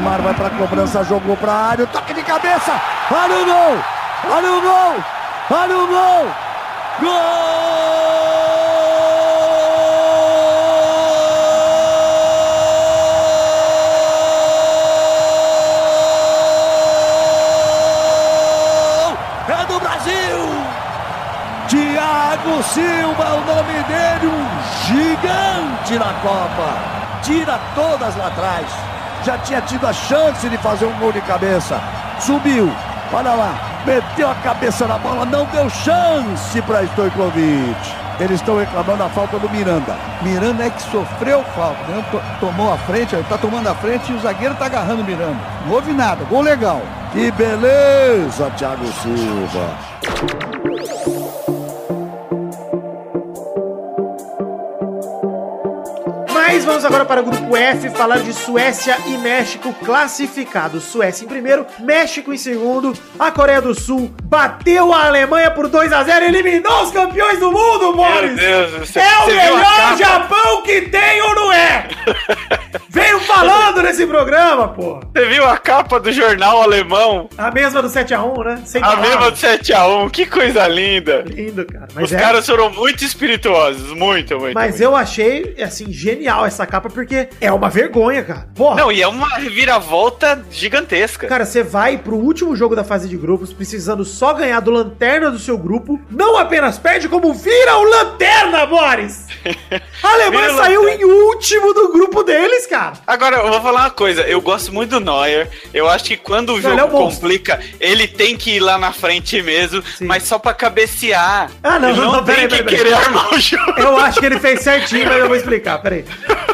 Neymar vai pra cobrança, jogou pra área, o toque de cabeça. Olha o gol! Olha o gol! Olha o gol! Gol! É do Brasil! Thiago Silva, o nome dele, um gigante na Copa. Tira todas lá atrás. Já tinha tido a chance de fazer um gol de cabeça. Subiu, olha lá, meteu a cabeça na bola, não deu chance para Stojkovic. Eles estão reclamando a falta do Miranda. Miranda é que sofreu falta. To- tomou a frente, ele tá tomando a frente e o zagueiro tá agarrando o Miranda. Não houve nada, gol legal. Que beleza, Thiago Silva. Mas vamos agora para o grupo F falar de Suécia e México classificados. Suécia em primeiro, México em segundo. A Coreia do Sul bateu a Alemanha por 2 a 0 e eliminou os campeões do mundo, Meu Boris! Deus do céu. É o Você melhor? Japão que tem ou não é? Veio falando nesse programa, pô. Você viu a capa do jornal alemão? A mesma do 7x1, né? Sem A palavras. mesma do 7x1. Que coisa linda. Lindo, cara. Mas Os é- caras foram muito espirituosos. Muito, muito. Mas muito. eu achei, assim, genial essa capa, porque é uma vergonha, cara. Porra. Não, e é uma reviravolta gigantesca. Cara, você vai pro último jogo da fase de grupos precisando só ganhar do lanterna do seu grupo. Não apenas perde, como vira o lanterna, Boris! A Alemanha saiu lanterna. em último do grupo deles, cara. Agora, eu vou falar uma coisa. Eu gosto muito do Neuer. Eu acho que quando o Não, ele é jogo complica, ele tem que ir lá na frente mesmo, Sim. mas só pra cabecear. Ah, não, ele não, não, não, tem peraí, que peraí, querer armar o jogo. Eu acho que ele fez certinho, mas eu vou explicar, peraí.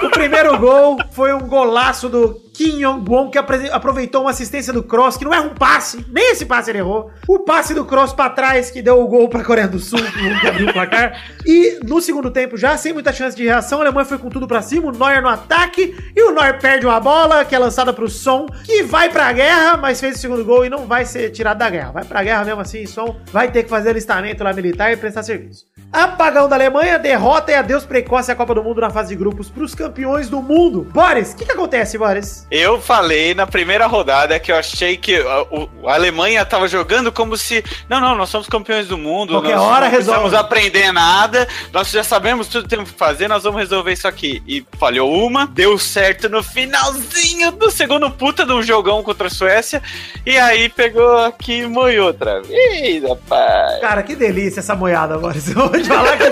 O primeiro gol foi um golaço do Kim Yong-won, que aproveitou uma assistência do Cross, que não é um passe, nem esse passe ele errou. O passe do Cross pra trás, que deu o gol pra Coreia do Sul, que abriu o placar. E no segundo tempo, já sem muita chance de reação, a Alemanha foi com tudo pra cima, o Neuer no ataque, e o Neuer perde uma bola, que é lançada pro Son, que vai pra guerra, mas fez o segundo gol e não vai ser tirado da guerra. Vai pra guerra mesmo assim, Son vai ter que fazer alistamento lá militar e prestar serviço. Apagão da Alemanha, derrota e adeus precoce à Copa do Mundo na fase de grupos pros campeões do mundo. Boris, o que, que acontece, Boris? Eu falei na primeira rodada que eu achei que a, o- a Alemanha tava jogando como se. Não, não, nós somos campeões do mundo. Qualquer nós hora não resolve. precisamos aprender nada. Nós já sabemos tudo que temos que fazer, nós vamos resolver isso aqui. E falhou uma, deu certo no finalzinho do segundo puta de um jogão contra a Suécia. E aí pegou aqui e moiou outra vez, rapaz. Cara, que delícia essa moiada, Boris. Eu vou te falar que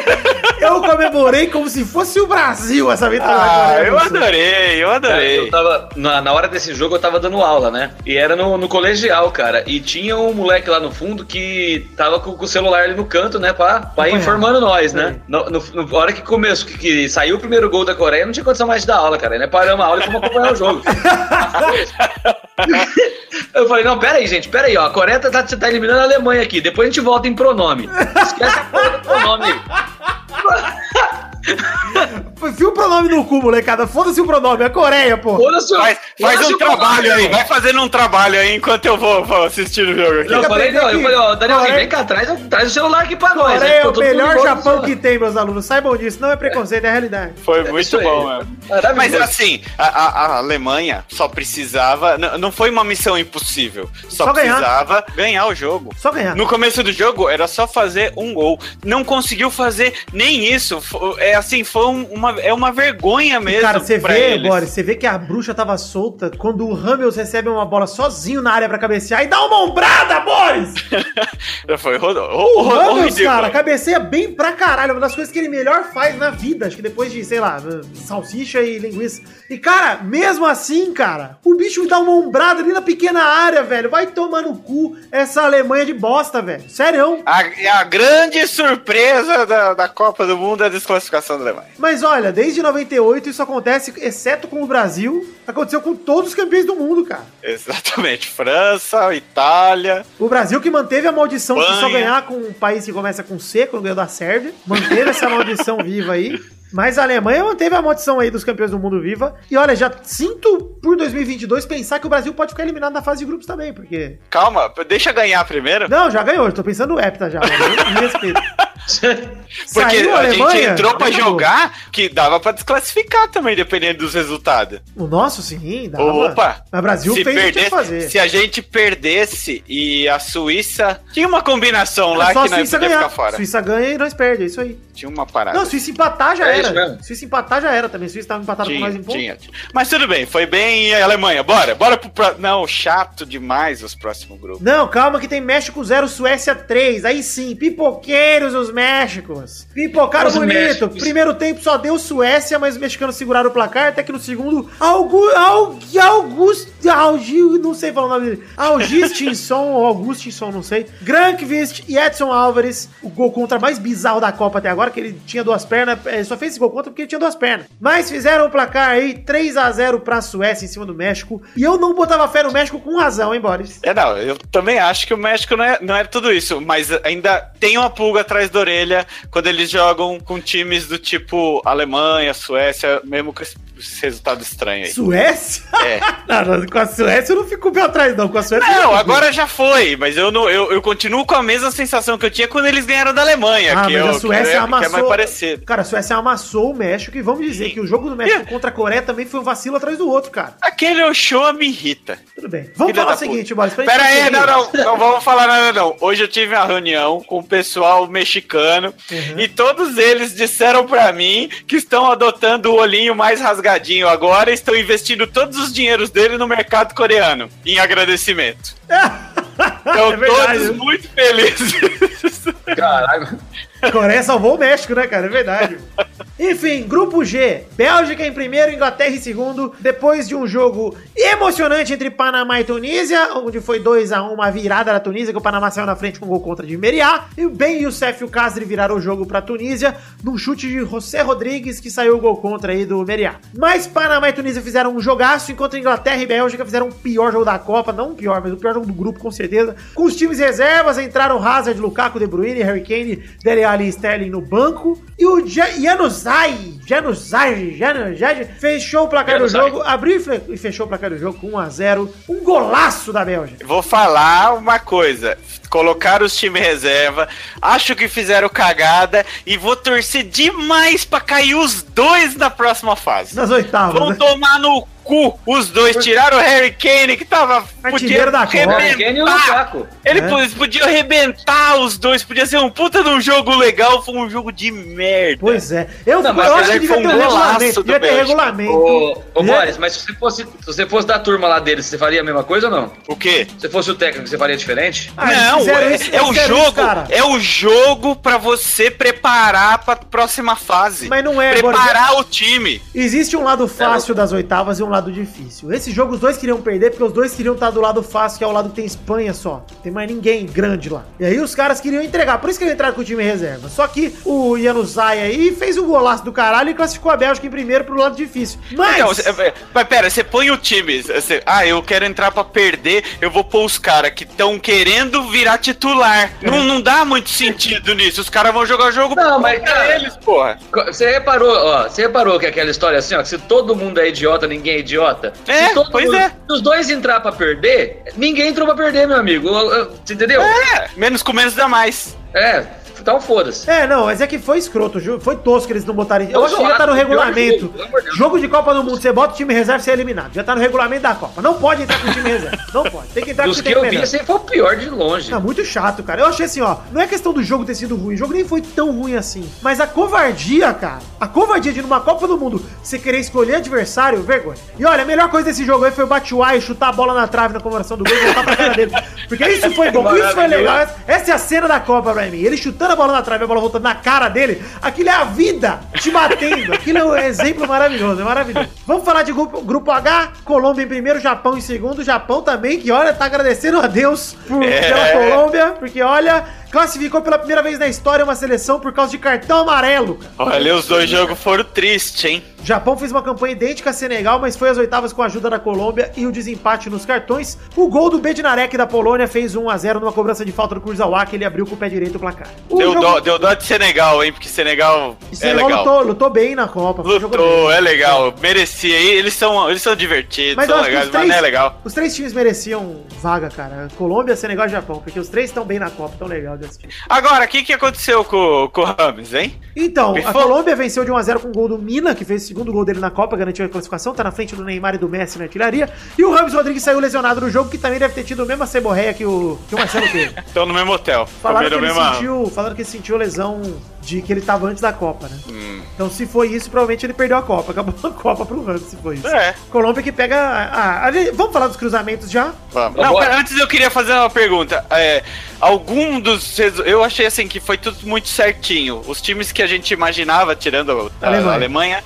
eu comemorei como se fosse o Brasil essa vitória. Ah, eu adorei, eu Cara, adorei. eu tava. Na, na hora desse jogo eu tava dando aula, né? E era no, no colegial, cara. E tinha um moleque lá no fundo que tava com, com o celular ali no canto, né? Pra, pra ir informando nós, né? Sim. No, no- no- na hora que começou, que, que saiu o primeiro gol da Coreia, não tinha condição mais de dar aula, cara. Né? Paramos a aula e fomos acompanhar o jogo. eu falei, não, pera aí, gente, pera aí, ó. A Coreia tá, tá, tá eliminando a Alemanha aqui. Depois a gente volta em pronome. Esquece a porra do pronome aí. Enfia o pronome no cu, molecada. Foda-se o pronome, é Coreia, pô. Foda-se o- Faz, um trabalho aí, vai fazendo um trabalho aí enquanto eu vou, vou assistir o jogo aqui. Não, eu falei, não, eu falei, ó, Daniel, Coreia- vem cá, traz, traz o celular aqui pra nós. Coreia é o melhor Japão que tem, meus alunos. Saibam disso. Não é preconceito, é realidade. Foi É muito bom, mano. Maravilhoso. Mas assim, a, a- a Alemanha só precisava. Não foi uma missão impossível. Só, Só ganhar. precisava ganhar. o jogo. Só ganhar. No começo do jogo era só fazer um gol. Não conseguiu fazer nem isso. É assim, foi um- uma é uma vergonha mesmo. Cara, você pra vê, eles. Boris, você vê que a bruxa tava solta quando o Hamels recebe uma bola sozinho na área pra cabecear e dá uma ombrada, Boris! Foi ro- ro- O ridículo. cara, cabeceia bem pra caralho. Uma das coisas que ele melhor faz na vida. Acho que depois de, sei lá, salsicha e linguiça. E, cara, mesmo assim, cara, o bicho dá uma ombrada ali na pequena área, velho. Vai tomar no cu essa Alemanha de bosta, velho. Sério. A, a grande surpresa da, da Copa do Mundo é a desclassificação da Alemanha. Mas olha, desde 98 isso acontece, exceto com o Brasil, aconteceu com todos os campeões do mundo, cara. Exatamente. França, Itália. O Brasil que manteve a maldição de só ganhar com um país que começa com C, quando ganhou da Sérvia, manteve essa maldição viva aí. Mas a Alemanha manteve a maldição aí dos campeões do mundo viva. E olha, já sinto por 2022 pensar que o Brasil pode ficar eliminado na fase de grupos também, porque. Calma, deixa ganhar primeiro. Não, já ganhou, eu tô pensando no Hepta já. mano. Me respeito. Porque Saiu a, gente Alemanha, entrou pra jogar que dava pra desclassificar também, dependendo dos resultados. O nosso, sim, dava. Opa! Mas o Brasil se, fez o que fazer. se a gente perdesse e a Suíça. Tinha uma combinação lá É que a nós podia ganhar. ficar fora. Suíça ganha e nós perde, é isso aí. Tinha uma parada. Não, Suíça empatar já É era. Suíça empatar já era também. Suíça tava empatado com nós em tinha, ponto. tinha, tinha. Mas tudo bem, foi bem e a Alemanha. Bora, bora pro. Pro... Não, chato demais os próximos grupos. Não, calma que tem México 0, Suécia 3. Aí sim, pipoqueiros os Méxicos. Pipocaram Os bonito. Méxicos. Primeiro tempo só deu Suécia, mas os mexicanos seguraram o placar. Até que no segundo, Algu, Algu, August, Algi, não sei falar o nome dele. Augustinson ou Augustinson, não sei. Grankvist e Edson Álvares. O gol contra mais bizarro da Copa até agora, que ele tinha duas pernas. Ele só fez esse gol contra porque ele tinha duas pernas. Mas fizeram o placar aí, 3 a 0 pra Suécia em cima do México. E eu não botava fé no México com razão, hein, Boris? É, não, eu também acho que o México não é, não é tudo isso, mas ainda tem uma pulga atrás da orelha quando eles jogam com times do tipo Alemanha, Suécia, mesmo com esse, esse resultado estranho aí. Suécia? É. não, não, com a Suécia eu não fico pé atrás, não. Com a Suécia. Não, fico. agora já foi, mas eu, não, eu, eu continuo com a mesma sensação que eu tinha quando eles ganharam da Alemanha, Ah, que, mas eu, a Suécia que, é, que é amassou. mais parecido. Cara, a Suécia amassou o México e vamos dizer que o jogo do México contra a Coreia também foi um vacilo atrás do outro, cara. Aquele Oshua me irrita. Tudo bem. Vamos Filha falar o seguinte. Boris. Pera aí, não, não, não vamos falar nada não. Hoje eu tive uma reunião com o pessoal mexicano Uhum. e todos eles disseram pra mim que estão adotando o olhinho mais agora e estão investindo todos os dinheiros dele no mercado coreano, em agradecimento. Estão É verdade. todos muito felizes. Caralho. Coreia salvou o México, né, cara? É verdade. Enfim, grupo G. Bélgica em primeiro, Inglaterra em segundo. Depois de um jogo emocionante entre Panamá e Tunísia, onde foi 2 a 1 uma virada da Tunísia, que o Panamá saiu na frente com um gol contra de Meriá. E o Ben Youssef e o Casri viraram o jogo pra Tunísia, num chute de José Rodrigues, que saiu o gol contra aí do Meriá. Mas Panamá e Tunísia fizeram um jogaço, enquanto Inglaterra e Bélgica fizeram o pior jogo da Copa. Não o pior, mas o pior jogo do grupo, com certeza. Com os times reservas, entraram Hazard, Lukaku, De Bruyne, Harry Kane, Dele Alli e Sterling no banco. E o Ja- Januzaj, Januzaj, Januzaj fechou o placar do Januzaj. jogo, abriu e e fechou o placar do jogo com 1x0. Um golaço da Bélgica. Vou falar uma coisa. Colocaram os times reserva, acho que fizeram cagada e vou torcer demais pra cair os dois na próxima fase. Nas oitavas, Vão né? tomar no cu os dois, tiraram o Harry Kane que tava Artilheiro da e. Lukaku. Ele É. po- podia arrebentar os dois, podia ser um puta de um jogo legal, foi um jogo de merda. Pois é. Eu, Não, mas eu acho que devia ter um golaço regulamento. Devia ter regulamento. Ô, ô Né? Boris, mas se você, fosse, se você fosse da turma lá deles, você faria a mesma coisa ou não? O quê? Se você fosse o técnico, você faria diferente? Ah, não, é, isso- é o jogo, isso, cara. é o jogo pra você preparar pra próxima fase. Mas não é, preparar o time. Existe um lado fácil das oitavas e um lado difícil. Esse jogo os dois queriam perder porque os dois queriam estar do lado fácil, que é o lado que tem Espanha só. Não tem mais ninguém grande lá. E aí os caras queriam entregar. Por isso que eles entraram com o time reserva. Só que o Januzaj aí fez um golaço do caralho e classificou a Bélgica em primeiro pro lado difícil. Mas. Então, cê- é, mas pera, você põe o time. cê- ah, eu quero entrar pra perder, eu vou pôr os caras que estão querendo virar titular. Não, não dá muito sentido nisso. Os caras vão jogar o jogo Não, mas, cara- eles, porra. Você reparou, ó, você reparou que aquela história assim, ó, que se todo mundo é idiota, ninguém é idiota? É, se todo pois é. Se os dois entrar pra perder, ninguém entrou pra perder, meu amigo. Entendeu? É, menos com menos dá mais. É. então foda-se. É, não, mas é que foi escroto, foi tosco eles não botarem. Eu acho que já tá no regulamento. jogo. Jogo de Copa do Mundo, você bota o time reserva, você é eliminado. Já tá no regulamento da Copa. Não pode entrar com o time reserva. Não pode. Tem que entrar Dos com o que time eu vi, esse foi o pior de longe. Tá muito chato, cara. Eu achei assim, ó. Não é questão do jogo ter sido ruim. O jogo nem foi tão ruim assim. Mas a covardia, cara. A covardia de numa Copa do Mundo você querer escolher adversário, vergonha. E olha, a melhor coisa desse jogo aí foi o Batshuayi chutar a bola na trave na comemoração do gol e voltar pra cara dele. Porque isso foi bom, isso foi legal. Essa é a cena da Copa pra mim. Ele chutando a bola na trave, a bola voltando na cara dele. Aquilo é a vida te batendo. Aquilo é um exemplo maravilhoso, é maravilhoso. Vamos falar de grupo, grupo H, Colômbia em primeiro, Japão em segundo. Japão também, que olha, tá agradecendo a Deus por, É. pela Colômbia, porque olha, classificou pela primeira vez na história uma seleção por causa de cartão amarelo. cara. Olha, os dois jogos foram tristes, hein? O Japão fez uma campanha idêntica a Senegal, mas foi às oitavas com a ajuda da Colômbia e o desempate nos cartões. O gol do Bednarek da Polônia fez 1 a 0 numa cobrança de falta do Kurzawa, que ele abriu com o pé direito o placar. O Deu, jogo- dó, deu dó de Senegal, hein? Porque Senegal e é Senegal legal. lutou, lutou bem na Copa. Lutou, é legal. Merecia. Eles são, eles são divertidos, Mas são legais, os mas três, não é legal. os três times mereciam vaga, cara. Colômbia, Senegal e Japão, porque os três estão bem na Copa, tão legal de assistir. Agora, o que, que aconteceu com, com o Rames, hein? Então, a Pifou. Colômbia venceu de 1x0 com o gol do Mina, que fez o segundo gol dele na Copa, garantiu a classificação, tá na frente do Neymar e do Messi na artilharia. E o Ramos Rodrigues saiu lesionado no jogo, que também deve ter tido a mesma ceborreia que o, que o Marcelo teve. Estão no mesmo hotel. Falaram que, ele mesma- sentiu, falaram que ele sentiu lesão de que ele tava antes da Copa, né? Hum. Então, se foi isso, provavelmente ele perdeu a Copa. Acabou a Copa pro Ramos, se foi isso. É. Colômbia que pega. a- a- ali- vamos falar dos cruzamentos já? Vamos. Não, pera, antes eu queria fazer uma pergunta. É, algum dos. Eu achei assim que foi tudo muito certinho. Os times que a gente imaginava, tirando a Alemanha. Alemanha,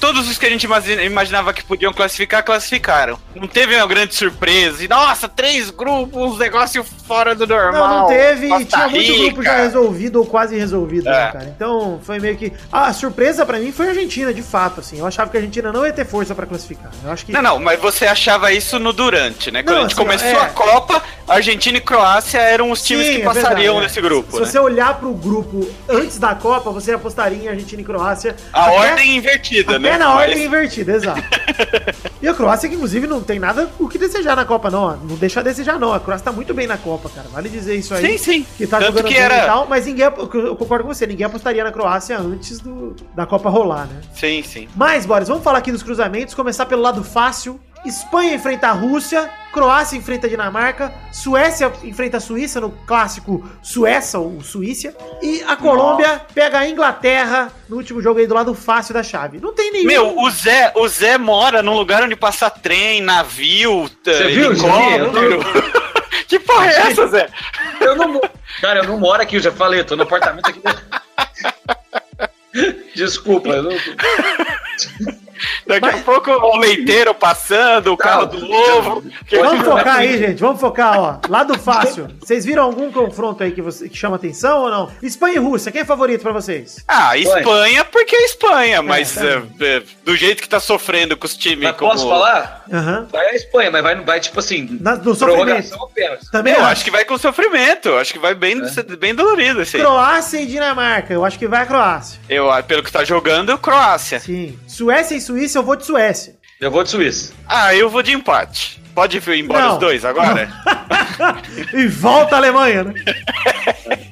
todos os que a gente imagi- imaginava que podiam classificar, classificaram. Não teve uma grande surpresa. E, nossa, três grupos, negócio fora do normal. Não, não teve. E Costa tinha muito grupo já resolvido ou quase resolvido, né, É. cara? Então foi meio que. A surpresa pra mim foi a Argentina, de fato, assim. Eu achava que a Argentina não ia ter força pra classificar. Eu acho que. Não, não, mas você achava isso no durante, né? Quando Não, a gente assim, começou é. a Copa, Argentina e Croácia eram os times Sim, que é passariam é. nesse grupo, Se né? você olhar pro grupo antes da Copa, você apostaria em Argentina e Croácia. A Até- ordem invertida, Até né? na Mas- ordem invertida, exato. e a Croácia, que inclusive não tem nada o que desejar na Copa, não. Não deixa a desejar, não. A Croácia tá muito bem na Copa, cara. Vale dizer isso aí. Sim, sim. Que tá Tanto jogando que era- e tal, mas ninguém. Eu concordo com você, ninguém apostaria na Croácia antes do, da Copa rolar, né? Sim, sim. Mas, Boris, vamos falar aqui dos cruzamentos. Começar pelo lado fácil. Espanha enfrenta a Rússia, Croácia enfrenta a Dinamarca, Suécia enfrenta a Suíça no clássico Suécia ou Suíça, e a Colômbia pega a Inglaterra no último jogo aí do lado fácil da chave. Não tem nenhum. Meu, o Zé, o Zé mora num lugar onde passa trem, navio, Você viu helicóptero. que porra é essa, Zé? Eu não Cara, eu não moro aqui, eu já falei, eu tô no apartamento aqui. Desculpa, eu não. Daqui Mas- a pouco o leiteiro passando, o carro do ovo. Vamos focar aí, gente. Vamos focar, ó. Lado fácil. Vocês viram algum confronto aí que, você, que chama atenção ou não? Espanha e Rússia, quem é favorito pra vocês? Ah, Espanha, porque é Espanha, mas tá. é, é, do jeito que tá sofrendo com os times Mas como... posso falar? Aham. Vai a Espanha, mas vai, vai tipo assim. Na- no sofrimento. Também Eu acho. acho que vai com sofrimento, acho que vai bem, É. bem dolorido esse aí. Croácia e Dinamarca. Eu acho que vai a Croácia. Eu, pelo que tá jogando, Croácia. Sim. Suécia e Suíça, eu vou de Suécia. Eu vou de Suíça. Ah, eu vou de empate. Pode ir embora Não. os dois agora? e volta a Alemanha, né?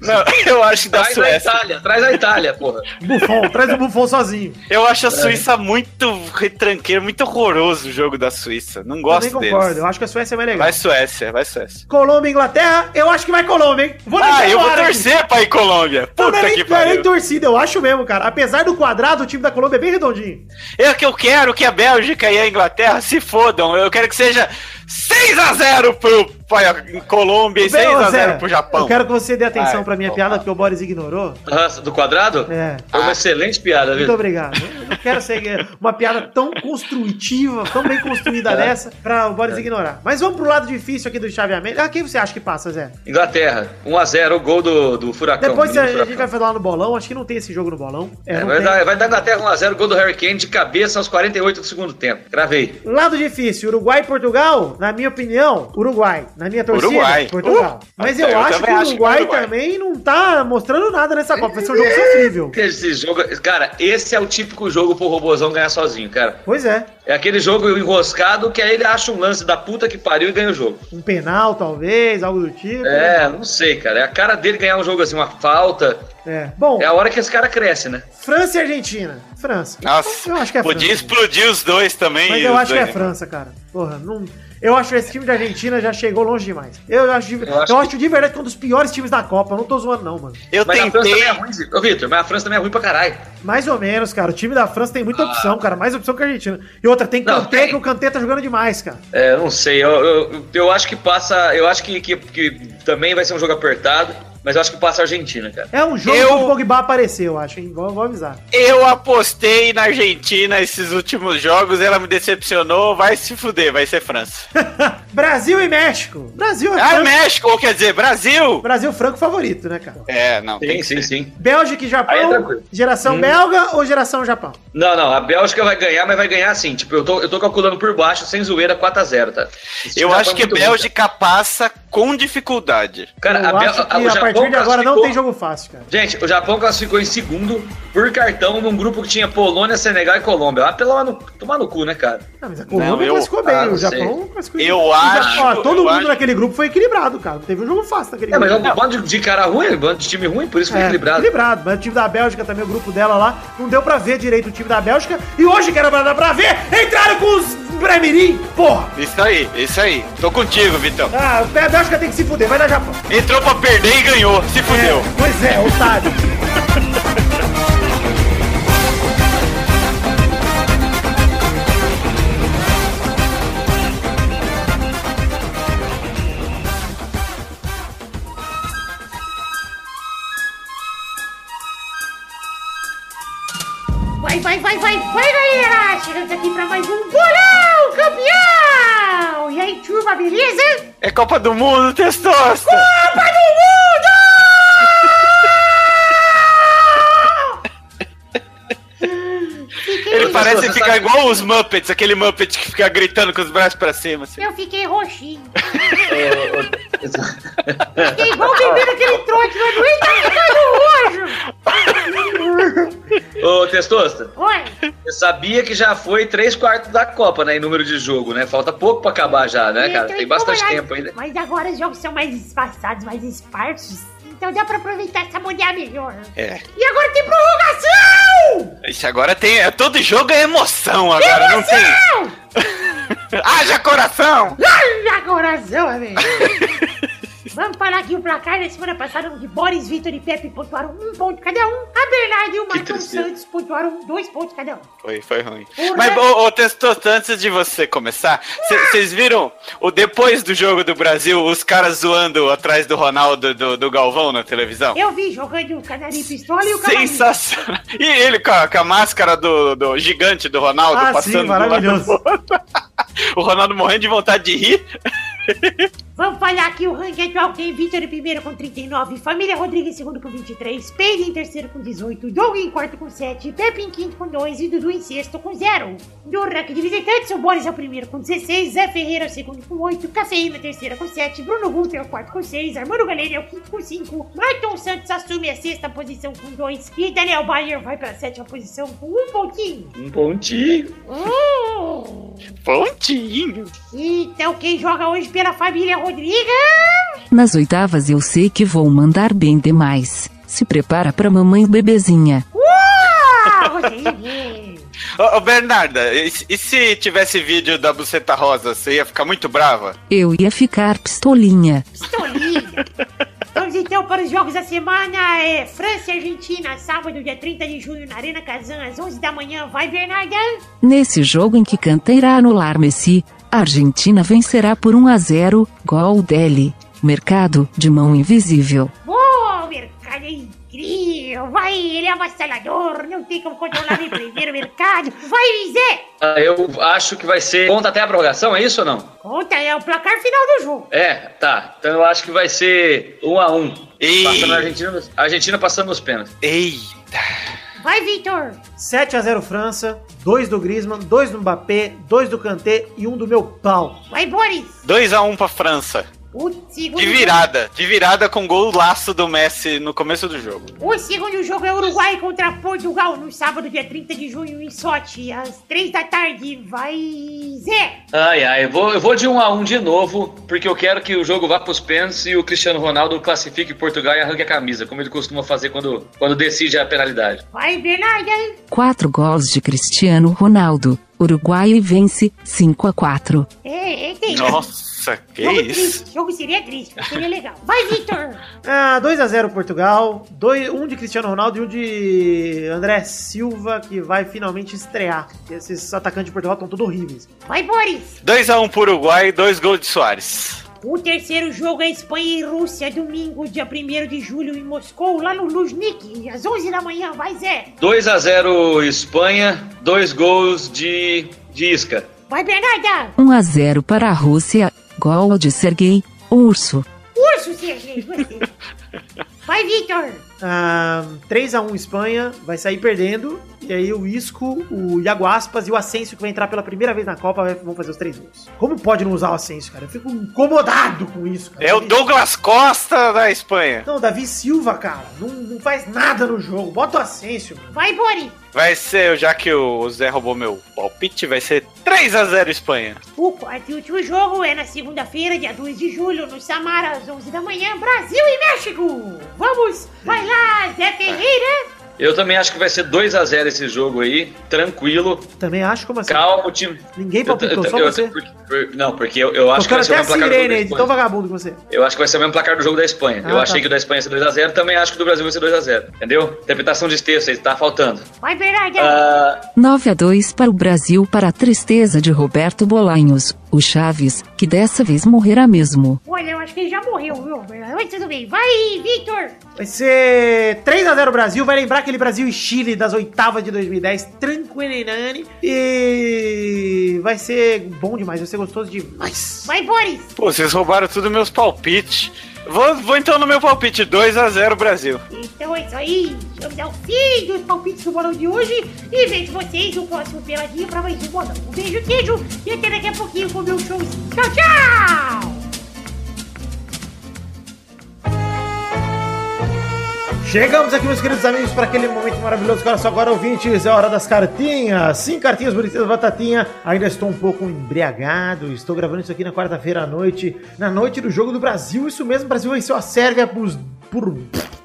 Não, eu acho da Traz a Suécia. Itália, traz a Itália, porra. Buffon, traz o Buffon sozinho. Eu É. acho a Suíça muito retranqueiro, muito horroroso o jogo da Suíça. Não gosto concordo. deles. Eu acho que a Suécia é mais legal. Vai Suécia, vai Suécia. Colômbia e Inglaterra, eu acho que vai Colômbia, hein? Vou Ah, eu vou ar aqui. torcer pra ir Colômbia. Não, não Puta é que nem, não é nem pariu. torcida, eu acho mesmo, cara. Apesar do quadrado, o time da Colômbia é bem redondinho. É que eu quero que a Bélgica e a Inglaterra se fodam. Eu quero que seja 6x0 pro pra Colômbia e Bem, ô, Zé, 6x0 pro Japão. Eu quero que você dê atenção Vai, pra minha piada, porque o Boris ignorou. Do quadrado? É. Foi uma Ah. excelente piada, Muito viu? obrigado. Eu não quero ser uma piada tão construtiva, tão bem construída É. dessa, pra o Boris ignorar. Mas vamos pro lado difícil aqui do chaveamento. Ah, quem você acha que passa, Zé? Inglaterra, 1x0, o gol do, do Furacão. Depois menino a, a gente Furacão. vai falar no bolão. Acho que não tem esse jogo no bolão. É, É, vai, dar, vai dar Inglaterra 1x0, gol do Harry Kane de cabeça aos 48 do segundo tempo. Gravei. Lado difícil, Uruguai e Portugal, na minha opinião, Uruguai. Na minha torcida, Uruguai. Portugal. Uh, Mas eu eu, acho que o Uruguai, é Uruguai. também não tá mostrando nada nessa Copa. Vai ser um jogo sofrível. Esse jogo, cara, esse é o típico jogo pro Robozão ganhar sozinho, cara. Pois é. É aquele jogo enroscado que aí ele acha um lance da puta que pariu e ganha o jogo. Um penal, talvez, algo do tipo. É, não sei, cara. É a cara dele ganhar um jogo assim, uma falta. É. Bom, É a hora que esse cara cresce, né? França e Argentina. França. Nossa, Eu acho que é podia França. explodir os dois também. Mas eu acho que é dois- França, cara. Porra, não. Eu acho que esse time da Argentina já chegou longe demais. Eu acho de, eu Eu acho acho de verdade que é um dos piores times da Copa. Eu não tô zoando, não, mano. Eu Mas a França tentei. também é ruim. Ô, Vitor, mas a França também é ruim pra caralho. Mais ou menos, cara. O time da França tem muita opção, cara. Mais opção que a Argentina. E outra, tem Não, Kanté, tem. que o Kanté tá jogando demais, cara. É, eu não sei. Eu, eu, eu acho que passa. Eu acho que, que, que também vai ser um jogo apertado. Mas eu acho que passa a Argentina, cara. É um jogo Eu- que o Pogba apareceu, eu acho, hein? Vou, vou avisar. Eu apostei na Argentina esses últimos jogos, ela me decepcionou, vai se fuder, vai ser França. Brasil e México. Brasil é Ah, franco. México, ou quer dizer, Brasil! Brasil franco favorito, né, cara? É, não, tem Sim, que sim, sim. Bélgica e Aí é Japão. tranquilo. geração belga ou geração Japão? Não, não, a Bélgica vai ganhar, mas vai ganhar assim. Tipo, eu tô, eu tô calculando por baixo, sem zoeira, 4x0, tá? Esse Eu acho foi que a muito ruim, Bélgica passa com dificuldade. Cara, eu a, acho que o a Japão partir de agora não tem jogo fácil, cara. Gente, o Japão classificou em segundo por cartão num grupo que tinha Polônia, Senegal e Colômbia. Ah, pelo no, tomar no cu, né, cara? Ah, mas a Colômbia Não, eu- classificou bem, ah, o não Japão classificou Eu bem. Acho- Ó, todo eu mundo acho- naquele grupo foi equilibrado, cara. Não teve um jogo fácil naquele É, mas é grupo. um bando de, cara ruim, um bando de time ruim, por isso foi É, equilibrado. equilibrado. Mas o time da Bélgica também, o grupo dela lá, não deu pra ver direito o time da Bélgica. E hoje, que era pra dar pra ver, entraram com os Bremirim, porra! Isso aí, isso aí. Tô contigo, Vitão. Ah, o pé da Bélgica tem que se fuder, vai dar Japão. Entrou pra perder e ganhou, se fudeu. É, pois é, otário. Vai, vai, vai, vai, vai, galera! Chegamos aqui pra mais um Bolão Campeão! E aí, turma, beleza? É Copa do Mundo, testosta. Copa do Mundo! Fiquei- Ele parece ficar sabe- igual os Muppets, aquele Muppet que fica gritando com os braços pra cima. Assim. Eu fiquei roxinho. Ô, Fiquei igual bebendo aquele trote, mas doente tá ficando roxo. ô, ô, Testosta, Oi, você sabia que já foi 3 quartos da Copa, né, em número de jogo, né? Falta pouco pra acabar já, né, cara? eu Tem bastante tempo ainda. Mas agora os jogos são mais espaçados, mais esparsos. Então dá pra aproveitar essa mulher melhor. É. E agora tem prorrogação! Isso agora tem. é, Todo jogo é emoção agora, não tem. Emoção! Haja coração! Ai, coração, amigo! Vamos falar aqui o placar da semana passada, onde Boris, Vitor e Pepe pontuaram um ponto cada um. A Bernardo e o Marcão tristeza. Santos pontuaram dois pontos cada um. Foi, foi ruim. Mas, ô, ô Testosta, antes de você começar, vocês viram o depois do jogo do Brasil, os caras zoando atrás do Ronaldo do, do Galvão na televisão? Eu vi jogando o Canarinho Pistola e o Cavalinho. Sensacional. E ele com a, com a máscara do, do gigante do Ronaldo Ah, passando sim, do lado maravilhoso. do outro. O Ronaldo morrendo de vontade de rir. Vamos falar aqui o ranking atual tem Vitor em primeiro com 39, Família Rodrigues em segundo com 23, Peide em terceiro com 18, Doug em quarto com 7, Pepe em quinto com 2 e Dudu em sexto com 0. No ranking de visitantes, o Boris é o primeiro com 16, Zé Ferreira é o segundo com 8, Cafeína terceira com 7, Bruno Guter é o quarto com 6, Armando Galera é o quinto com 5, Marton Santos assume a sexta posição com 2 e Daniel Bayer vai para a sétima posição com um pontinho. Um pontinho. Hum. Pontinho. Então quem joga hoje pela família Rodrigues... Nas oitavas eu sei que vou mandar bem demais. Se prepara pra mamãe bebezinha. Rodrigues! Ô, ô, Bernarda, e, se- e se tivesse vídeo da buceta rosa, você ia ficar muito brava? Eu ia ficar pistolinha. Pistolinha. Vamos então para os jogos da semana. É França e Argentina, sábado, dia 30 de junho, na Arena Kazan, às 11 da manhã. Vai, Bernarda? Nesse jogo em que Kanté irá anular Messi, a Argentina vencerá por 1 a 0, gol dele. Mercado de mão invisível. Boa, mercado é incrível. Vai, ele é avassalador. Não tem como controlar prender o mercado. Vai, Zé. Ah, eu acho que vai ser. Conta até a prorrogação, é isso ou não? Conta, é o placar final do jogo. É, tá. Então eu acho que vai ser 1 a 1 Ei. Passando a Argentina, a Argentina passando nos pênaltis. Eita. Vai, Vitor. 7x0 França, 2 do Griezmann, 2 do Mbappé, 2 do Kanté e 1 do meu pau. Vai, Boris. 2x1 pra França. O segundo, De virada. De virada com gol laço do Messi no começo do jogo. o segundo jogo é Uruguai contra Portugal no sábado, dia 30 de junho, em Sochi, às 3 da tarde. Vai, Zé! Ai, ai, eu vou, eu vou de um a um de novo, porque eu quero que o jogo vá pros pênaltis e o Cristiano Ronaldo classifique Portugal e arranque a camisa, como ele costuma fazer quando, quando decide a penalidade. Vai, Bernarda! Quatro gols de Cristiano Ronaldo. Uruguai vence 5 a 4. É, é, tem. Nossa, que jogo isso. triste, jogo seria triste, mas seria legal. Vai, Victor! Ah, 2x0 Portugal, dois, um de Cristiano Ronaldo e um de André Silva, que vai finalmente estrear. Esses atacantes de Portugal estão todos horríveis. Vai, Boris! 2x1 pro Uruguai, dois gols de Soares. O terceiro jogo é Espanha e Rússia, domingo, dia 1 de julho, em Moscou, lá no Luznik, às 11 da manhã. Vai, Zé! 2 a 0 Espanha, dois gols de, de Isca. Vai, Bernarda! 1 a 0 para a Rússia. Gol de Sergei Urso. Urso, Sergei! você. Vai, Victor! Ah, 3x1 Espanha, vai sair perdendo. E aí o Isco, o Iago Aspas e o Asensio, que vai entrar pela primeira vez na Copa, vão fazer os três gols. Como pode não usar o Asensio, cara? Eu fico incomodado com isso, cara. É o Douglas Costa da Espanha. Não, Davi Silva, cara, não, não faz nada no jogo. Bota o Asensio. Vai, Boris! Vai ser, já que o Zé roubou meu palpite, vai ser 3x0 Espanha. O quarto e último jogo é na segunda-feira, dia 2 de julho, no Samara, às 11 da manhã, Brasil e México! Vamos! Vai lá, Zé Ferreira! Eu também acho que vai ser 2 a 0 esse jogo aí, tranquilo, Também acho como assim. calmo, o time. Ninguém palpitou, só Eu- eu- você. por- por- não, porque eu, eu acho que vai ser o a mesmo placar do jogo sirene aí, de tão vagabundo que você. Eu acho que vai ser o mesmo placar do jogo da Espanha. Ah, eu tá. achei que o da Espanha ia ser 2x0, também acho que o do Brasil vai ser 2x0. Entendeu? Interpretação de texto aí, tá faltando. Vai, Bernarda! Ah, 9 a 2 para o Brasil para a tristeza de Roberto Bolanhos. O Chaves, que dessa vez morrerá mesmo. Olha, eu acho que ele já morreu, viu? Mas tudo bem. Vai, Victor! Vai ser 3x0 Brasil, vai lembrar aquele Brasil e Chile das oitavas de 2010, tranquilinani. E vai ser bom demais, vai ser gostoso demais. Vai, Boris! Pô, vocês roubaram tudo meus palpites. Vou, vou então no meu palpite, 2x0 Brasil. Então é isso aí. Chegamos ao fim dos palpites do bolão de hoje. E vejo vocês no próximo Peladinha pra mais um bolão. Um beijo, queijo. E até daqui a pouquinho com o meu show. Tchau, tchau! Chegamos aqui, meus queridos amigos, para aquele momento maravilhoso. Agora só agora, ouvintes, é hora das cartinhas. Sim, cartinhas bonitinhas, batatinha. Ainda estou um pouco embriagado. Estou gravando isso aqui na quarta-feira à noite, na noite do Jogo do Brasil. Isso mesmo, o Brasil venceu a Sérvia por, por,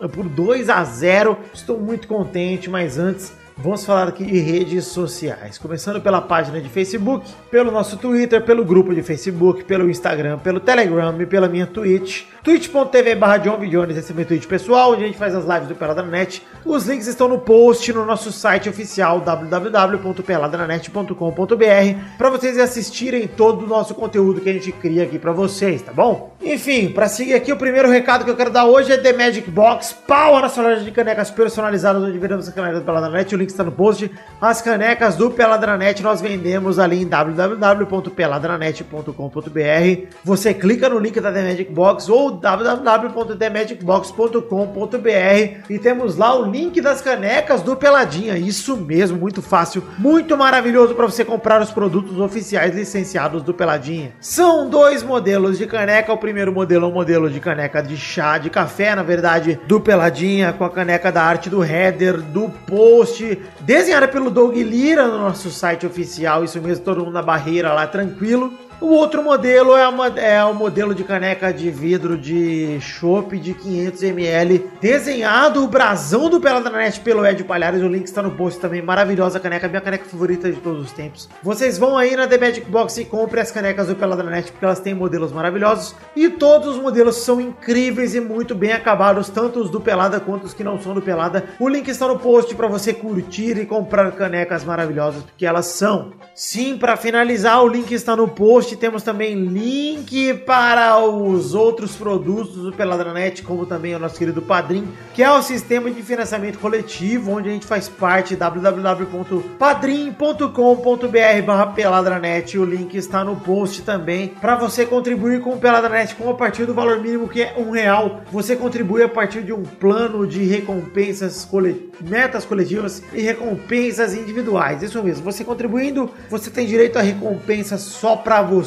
por 2 a 0. Estou muito contente, mas antes... Vamos falar aqui de redes sociais, começando pela página de Facebook, pelo nosso Twitter, pelo grupo de Facebook, pelo Instagram, pelo Telegram e pela minha Twitch, twitch.tv barra John V. Jones, esse é meu Twitch pessoal, onde a gente faz as lives do Peladranet. Os links estão no post no nosso site oficial www.peladranet.com.br para vocês assistirem todo o nosso conteúdo que a gente cria aqui para vocês, tá bom? Enfim, para seguir aqui, o primeiro recado que eu quero dar hoje é The Magic Box, pau a loja de canecas personalizadas, onde vendemos as canecas do Peladranet, o link está no post. As canecas do Peladranet nós vendemos ali em www.peladranet.com.br. Você clica no link da The Magic Box ou www.themagicbox.com.br e temos lá o link das canecas do Peladinha. Isso mesmo, muito fácil, muito maravilhoso para você comprar os produtos oficiais licenciados do Peladinha. São dois modelos de caneca. O primeiro modelo é um modelo de caneca de chá, de café, na verdade, do Peladinha, com a caneca da arte do header, do post, desenhada pelo Doug Lira no nosso site oficial. Isso mesmo, todo mundo na barreira lá, tranquilo. O outro modelo é, uma, é o modelo de caneca de vidro de chopp de 500ml, desenhado o brasão do Peladranet pelo Ed Palhares. O link está no post também. Maravilhosa caneca, minha caneca favorita de todos os tempos. Vocês vão aí na The Magic Box e comprem as canecas do Peladranet porque elas têm modelos maravilhosos e todos os modelos são incríveis e muito bem acabados, tanto os do Pelada quanto os que não são do Pelada. O link está no post para você curtir e comprar canecas maravilhosas porque elas são. Sim, para finalizar, o link está no post. Temos também link para os outros produtos do Peladranet, como também o nosso querido Padrim, que é o sistema de financiamento coletivo, onde a gente faz parte www.padrim.com.br Peladranet. O link está no post também para você contribuir com o Peladranet com a partir do valor mínimo que é um real. Você contribui a partir de um plano de recompensas, cole... metas coletivas e recompensas individuais. Isso mesmo. Você contribuindo, você tem direito a recompensa só para você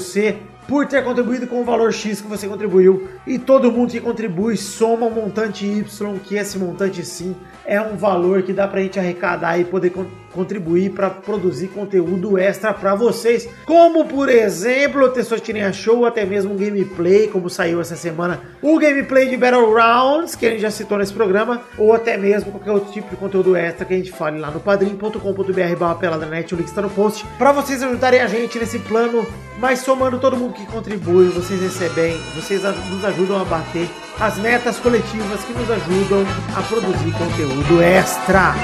por ter contribuído com o valor X que você contribuiu. E todo mundo que contribui soma um montante Y, que esse montante sim é um valor que dá pra gente arrecadar e poder con contribuir para produzir conteúdo extra para vocês. Como, por exemplo, o Testosterinha Show, até mesmo um gameplay, como saiu essa semana, o gameplay de Battlegrounds, que a gente já citou nesse programa, ou até mesmo qualquer outro tipo de conteúdo extra que a gente fale lá no padrim.com.br barra peladanet, o link está no post, para vocês ajudarem a gente nesse plano, mas somando todo mundo que contribui, vocês recebem, vocês nos ajudam a bater as metas coletivas que nos ajudam a produzir conteúdo extra.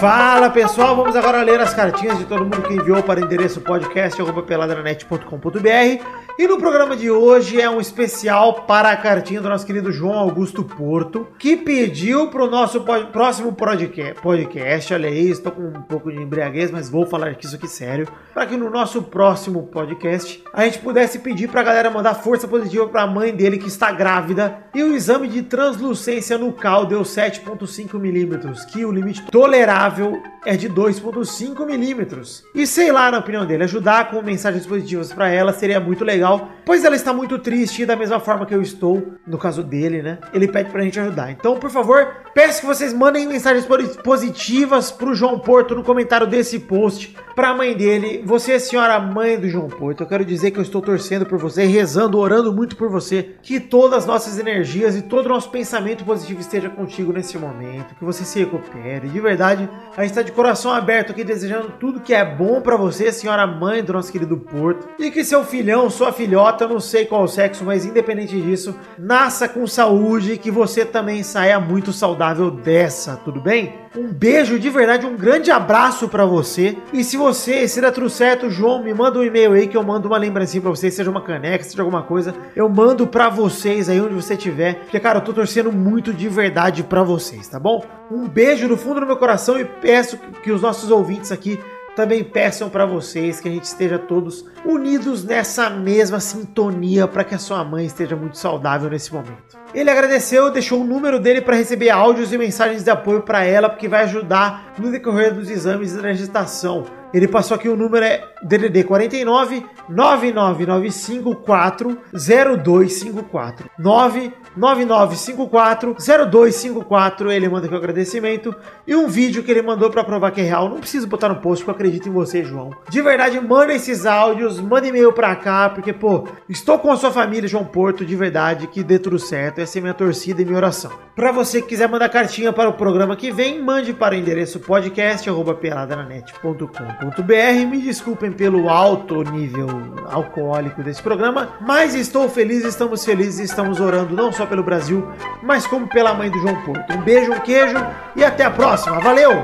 Fala pessoal, vamos agora ler as cartinhas de todo mundo que enviou para o endereço podcast.peladranet.com.br e no programa de hoje é um especial para a cartinha do nosso querido João Augusto Porto, que pediu para o nosso pod próximo podcast, podcast, olha aí, estou com um pouco de embriaguez, mas vou falar aqui isso aqui sério, para que no nosso próximo podcast a gente pudesse pedir para a galera mandar força positiva para a mãe dele que está grávida e o exame de translucência nucal deu 7.5 milímetros, que o limite tolerável é de 2,5 milímetros. E sei lá, na opinião dele, ajudar com mensagens positivas para ela seria muito legal, pois ela está muito triste e da mesma forma que eu estou, no caso dele, né? Ele pede pra gente ajudar. Então, por favor, peço que vocês mandem mensagens positivas pro João Porto no comentário desse post, pra mãe dele. Você, senhora mãe do João Porto, eu quero dizer que eu estou torcendo por você, rezando, orando muito por você, que todas as nossas energias e todo o nosso pensamento positivo esteja contigo nesse momento, que você se recupere. De verdade, a gente está de coração aberto aqui desejando tudo que é bom para você, senhora mãe do nosso querido Porto. E que seu filhão, sua filhota, eu não sei qual o sexo, mas independente disso, nasça com saúde e que você também saia muito saudável dessa, tudo bem? Um beijo de verdade, um grande abraço para você. E se você, se der tudo certo, João, me manda um e-mail aí que eu mando uma lembrancinha pra vocês, seja uma caneca, seja alguma coisa. Eu mando pra vocês aí onde você estiver. Porque, cara, eu tô torcendo muito de verdade pra vocês, tá bom? Um beijo no fundo do meu coração e peço que os nossos ouvintes aqui também peçam para vocês que a gente esteja todos unidos nessa mesma sintonia para que a sua mãe esteja muito saudável nesse momento. Ele agradeceu, deixou o número dele para receber áudios e mensagens de apoio para ela, porque vai ajudar no decorrer dos exames e da gestação. Ele passou aqui o número é DDD 49 99954 0254 99954 0254. Ele manda aqui o agradecimento e um vídeo que ele mandou para provar que é real. Não preciso botar no post, porque eu acredito em você, João. De verdade, manda esses áudios, manda e-mail para cá, porque pô, estou com a sua família, João Porto, de verdade, que dê tudo certo. Essa é minha torcida e minha oração. Para você que quiser mandar cartinha para o programa que vem, mande para o endereço podcast@peladananet.com br. Me desculpem pelo alto nível alcoólico desse programa, mas estou feliz, estamos felizes, estamos orando não só pelo Brasil, mas como pela mãe do João Porto. Um beijo, um queijo e até a próxima. Valeu!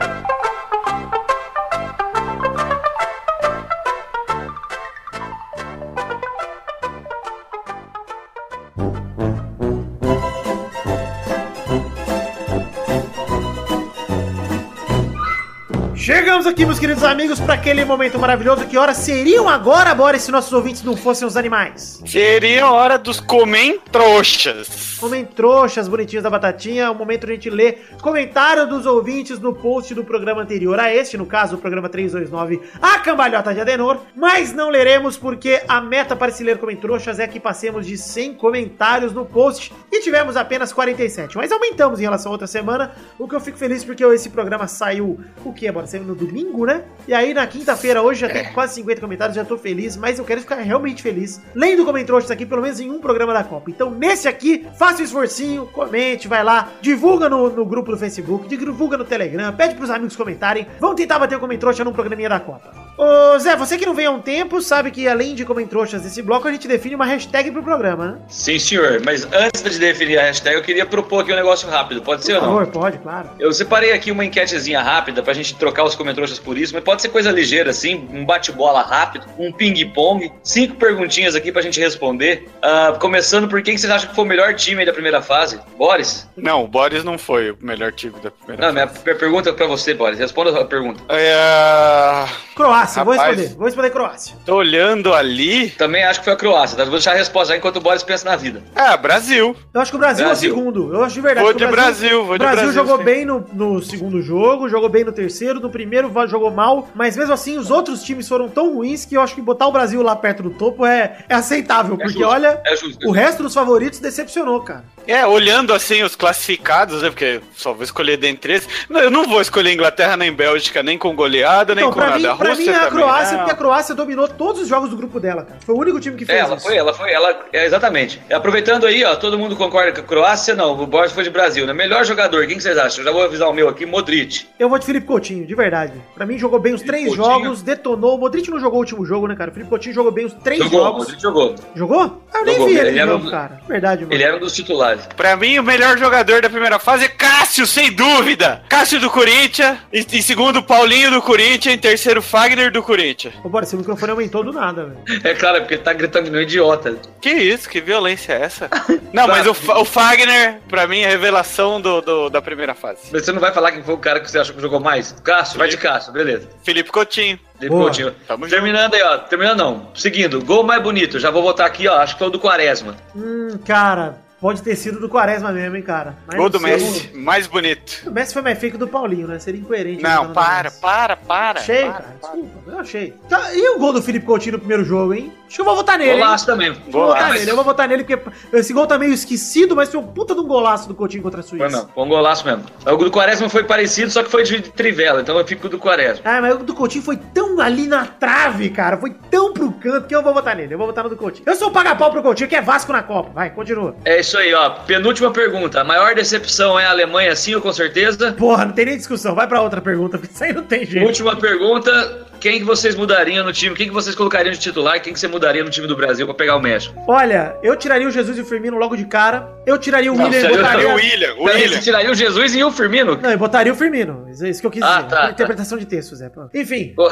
Chegamos aqui, meus queridos amigos, para aquele momento maravilhoso. Que horas seriam agora, Boris, se nossos ouvintes não fossem os animais? Seria a hora dos comentrouxas. Comentrouxas bonitinhos da batatinha. É o momento de a gente ler comentário dos ouvintes no post do programa anterior a este, no caso, o programa 329, A Cambalhota de Adenor. Mas não leremos porque a meta para se ler comentrouxas é que passemos de 100 comentários no post e tivemos apenas 47. Mas aumentamos em relação a outra semana, o que eu fico feliz porque esse programa saiu, o que, Boris? Saiu no domingo, né? E aí na quinta-feira, hoje já tem quase 50 comentários, já tô feliz, mas eu quero ficar realmente feliz lendo comentários aqui, pelo menos em um programa da Copa. Então nesse aqui, faça um esforcinho, comente, vai lá, divulga no, no grupo do Facebook, divulga no Telegram, pede pros amigos comentarem. Vamos tentar bater o comentário num programinha da Copa. Ô Zé, você que não vem há um tempo, sabe que além de comentários desse bloco, a gente define uma hashtag pro programa, né? Sim, senhor. Mas antes de definir a hashtag, eu queria propor aqui um negócio rápido. Pode ser Por ou não? favor, pode, claro. Eu separei aqui uma enquetezinha rápida pra gente trocar os comentários por isso, mas pode ser coisa ligeira assim, um bate-bola rápido, um ping-pong, cinco perguntinhas aqui pra gente responder. Ah, começando por quem que vocês acham que foi o melhor time aí da primeira fase? Boris? Não, o Boris não foi o melhor time da primeira Não, minha, minha pergunta é pra você, Boris. Responda a pergunta. É... Croácia. Croácia, vou Rapaz. responder. Vou responder Croácia. Tô olhando ali. Também acho que foi a Croácia, tá? Vou deixar a resposta aí enquanto o Boris pensa na vida. Ah, Brasil. Eu acho que o Brasil, Brasil. é o segundo. Eu acho de verdade. Vou que o de Brasil, vou o de Brasil Brasil, jogou sim. bem no, no segundo jogo, jogou bem no terceiro, no primeiro jogou mal, mas mesmo assim os outros times foram tão ruins que eu acho que botar o Brasil lá perto do topo é, é aceitável, porque justo, olha, é justo. o resto dos favoritos decepcionou, cara. É, olhando assim os classificados, né? Porque só vou escolher dentre eles. Eu não vou escolher Inglaterra nem Bélgica, nem com goleada, nem Então, com nada. mim, pra mim é a Croácia, não. porque a Croácia dominou todos os jogos do grupo dela, cara. Foi o único time que É, fez ela isso. foi, ela foi, ela. É, exatamente. Aproveitando aí, ó, todo mundo concorda com a Croácia? Não, o Boris foi de Brasil, né? Melhor jogador, quem que vocês acham? Eu já vou avisar o meu aqui, Modric. Eu vou de Felipe Coutinho, de verdade. Pra mim, jogou bem os Felipe três Coutinho. jogos, detonou. O Modric não jogou o último jogo, né, cara? O Felipe Coutinho jogou bem os três Jogou, jogos. Modric jogou. Jogou? Ah, eu nem Jogou, vi ele, ele jogo, um- cara. Verdade, mano. Ele era um dos titulares. Pra mim, o melhor jogador da primeira fase é Cássio, sem dúvida. Cássio do Corinthians. Em, em segundo, Paulinho do Corinthians. Em terceiro, Fagner do Corinthians. Ô, bora, seu microfone aumentou do nada, velho. É claro, porque ele tá gritando um idiota. Que isso? Que violência é essa? Não, mas o, Fa- o Fagner, pra mim, é a revelação do, do- da primeira fase. Mas Você não vai falar quem foi o cara que você achou que jogou mais? Cássio, vai de Cássio, beleza. Felipe Coutinho. Felipe Boa. Coutinho. Tamo Terminando aí, ó. Terminando não. Seguindo, gol mais bonito. Já vou botar aqui, ó. Acho que foi o do Quaresma. Hum, cara, pode ter sido do Quaresma mesmo, hein, cara. Mas Gol não do. Messi. Mais bonito. O Messi foi mais feio que o do Paulinho, né? Seria incoerente. Não, para, para, para. Achei, para, cara. para. Desculpa, eu achei. Tá, e o gol do Felipe Coutinho no primeiro jogo, hein? Acho que eu vou votar nele. hein? Golaço também. Eu vou votar nele, eu vou votar nele porque esse gol tá meio esquecido, mas foi um puta de um golaço do Coutinho contra a Suíça. Foi mesmo, foi um golaço mesmo. O do Quaresma foi parecido, só que foi de trivela, então eu fico com o do Quaresma. Ah, mas o do Coutinho foi tão ali na trave, cara. Foi tão pro canto que eu vou votar nele. Eu vou votar no do Coutinho. Eu sou o paga-pau pro Coutinho, que é Vasco na Copa. Vai, continua. É isso aí, ó. Penúltima pergunta. A maior decepção é a Alemanha, sim com certeza? Porra, não tem nem discussão. Vai pra outra pergunta, porque isso aí não tem jeito. Última pergunta. Quem que vocês mudariam no time? Quem que vocês colocariam de titular? Quem que você mudaria no time do Brasil pra pegar o México? Olha, eu tiraria o Jesus e o Firmino logo de cara. Eu tiraria o Não, William e botaria... O William, o Peraí, William. Você tiraria o Jesus e o Firmino? Não, eu botaria o Firmino. Isso é isso que eu quis Ah, dizer. tá, tá. Interpretação de texto, Zé. Pô. Enfim.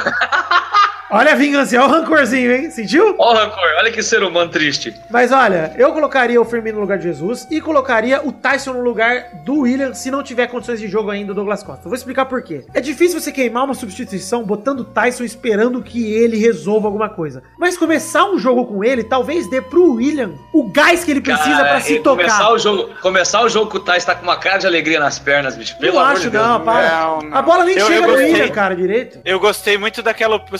Olha a vingança, olha o rancorzinho, hein? Sentiu? Ó o rancor, olha que ser humano triste. Mas olha, eu colocaria o Firmino no lugar de Jesus e colocaria o Tyson no lugar do William se não tiver condições de jogo ainda do Douglas Costa. Eu vou explicar por quê. É difícil você queimar uma substituição botando o Tyson esperando que ele resolva alguma coisa. Mas começar um jogo com ele talvez dê pro William o gás que ele precisa pra se tocar. Começar o jogo, começar o jogo com o Thais tá com uma cara de alegria nas pernas, bicho. Pelo não amor acho, de Deus. não, para. Não, não. A bola nem Eu- chega eu no. William, cara, direito. Eu gostei muito daquela op-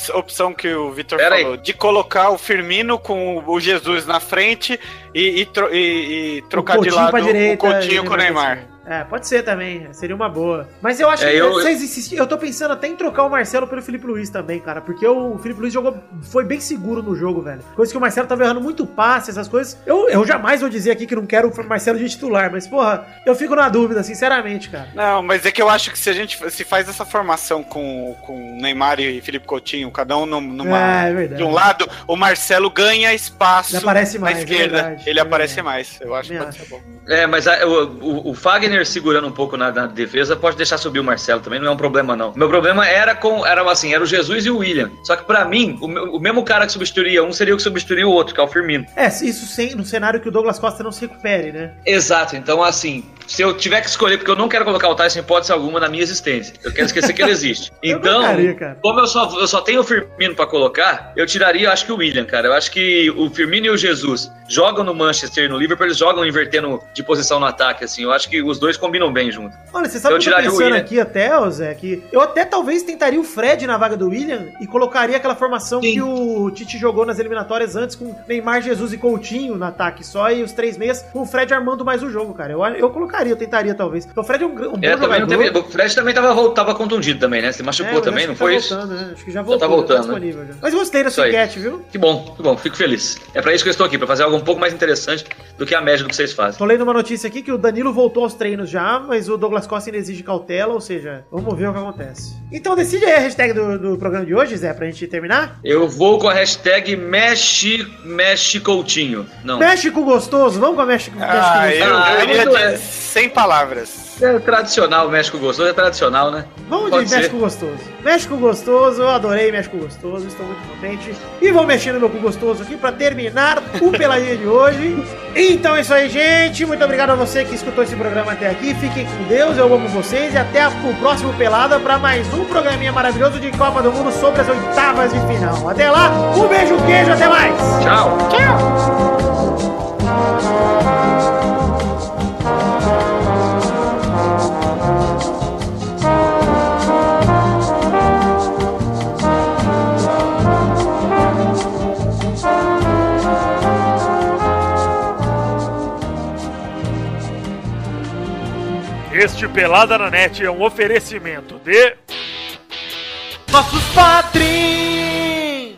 opção que o Vitor Pera aí. falou, de colocar o Firmino com o Jesus na frente e, e tro- e- e trocar de lado direita, o Coutinho com o Neymar. É, pode ser também. Seria uma boa. Mas eu acho É, que eu- vocês insistem. Eu tô pensando até em trocar o Marcelo pelo Felipe Luiz também, cara. Porque o Felipe Luiz jogou. Foi bem seguro no jogo, velho. Coisa que o Marcelo tava errando muito passe, essas coisas. Eu, eu jamais vou dizer aqui que não quero o Marcelo de titular, mas, porra, eu fico na dúvida, sinceramente, cara. Não, mas é que eu acho que se a gente se faz essa formação com, com Neymar e Felipe Coutinho, cada um num- numa, É, é verdade. de um lado, o Marcelo ganha espaço Ele aparece mais, na é esquerda. verdade, ele é aparece mais. Eu acho que Também pode ser bom. É, mas a- o, o, o Fagner segurando um pouco na, na defesa pode deixar subir o Marcelo também, não é um problema não. Meu problema era com era assim, era o Jesus e o William. Só que pra mim, o, o mesmo cara que substituiria um seria o que substituiria o outro, que é o Firmino. É, isso sem, no cenário que o Douglas Costa não se recupere, né? Exato, então assim, se eu tiver que escolher, porque eu não quero colocar o Tyson em hipótese alguma na minha existência, eu quero esquecer que ele existe. Eu Então, cara. como eu só, eu só tenho o Firmino pra colocar, eu tiraria, eu acho que o William, cara. Eu acho que o Firmino e o Jesus jogam no Manchester e no Liverpool, eles jogam invertendo de posição no ataque, assim. Eu acho que os dois combinam bem junto. Olha, você sabe Eu o que eu tô pensando aqui até, Zé, que eu até talvez tentaria o Fred na vaga do William e colocaria aquela formação Sim. que o Tite jogou nas eliminatórias antes com Neymar, Jesus e Coutinho no ataque só e os três meias com o Fred armando mais o jogo, cara. Eu, eu colocaria, eu tentaria talvez. Porque o Fred é um, um bom É, não jogador. teve, o Fred também tava, tava contundido também, né? Se É, machucou mas também, não foi tá isso? voltando, né? Acho que já Já voltou, tá já voltando, né? disponível já. Mas gostei da Isso sua enquete, viu? Que bom, que bom, fico feliz. É pra isso que eu estou aqui, pra fazer algo um pouco mais interessante do que a média do que vocês fazem. Tô lendo uma notícia aqui que o Danilo voltou aos treinos já, mas o Douglas Costa ainda exige cautela, ou seja, vamos ver o que acontece. Então decide aí a hashtag do, do programa de hoje, Zé, pra gente terminar. Eu vou com a hashtag mexe, mexe Coutinho. Não. México gostoso, vamos com a México, Ah, México eu, gostoso. Eu é muito- de é. Sem palavras. É tradicional, México gostoso é tradicional, né? Vamos Pode de ser. México Gostoso. México Gostoso, eu adorei México Gostoso, estou muito contente. E vou mexer no meu cu gostoso aqui pra terminar o Peladinha de hoje. Então é isso aí, gente. Muito obrigado a você que escutou esse programa até aqui. Fiquem com Deus, eu amo vocês. E até o próximo Pelada pra mais um programinha maravilhoso de Copa do Mundo sobre as oitavas de final. Até lá, um beijo, um queijo, até mais. Tchau. Tchau! Pelada na Net é um oferecimento de. nossos padrinhos!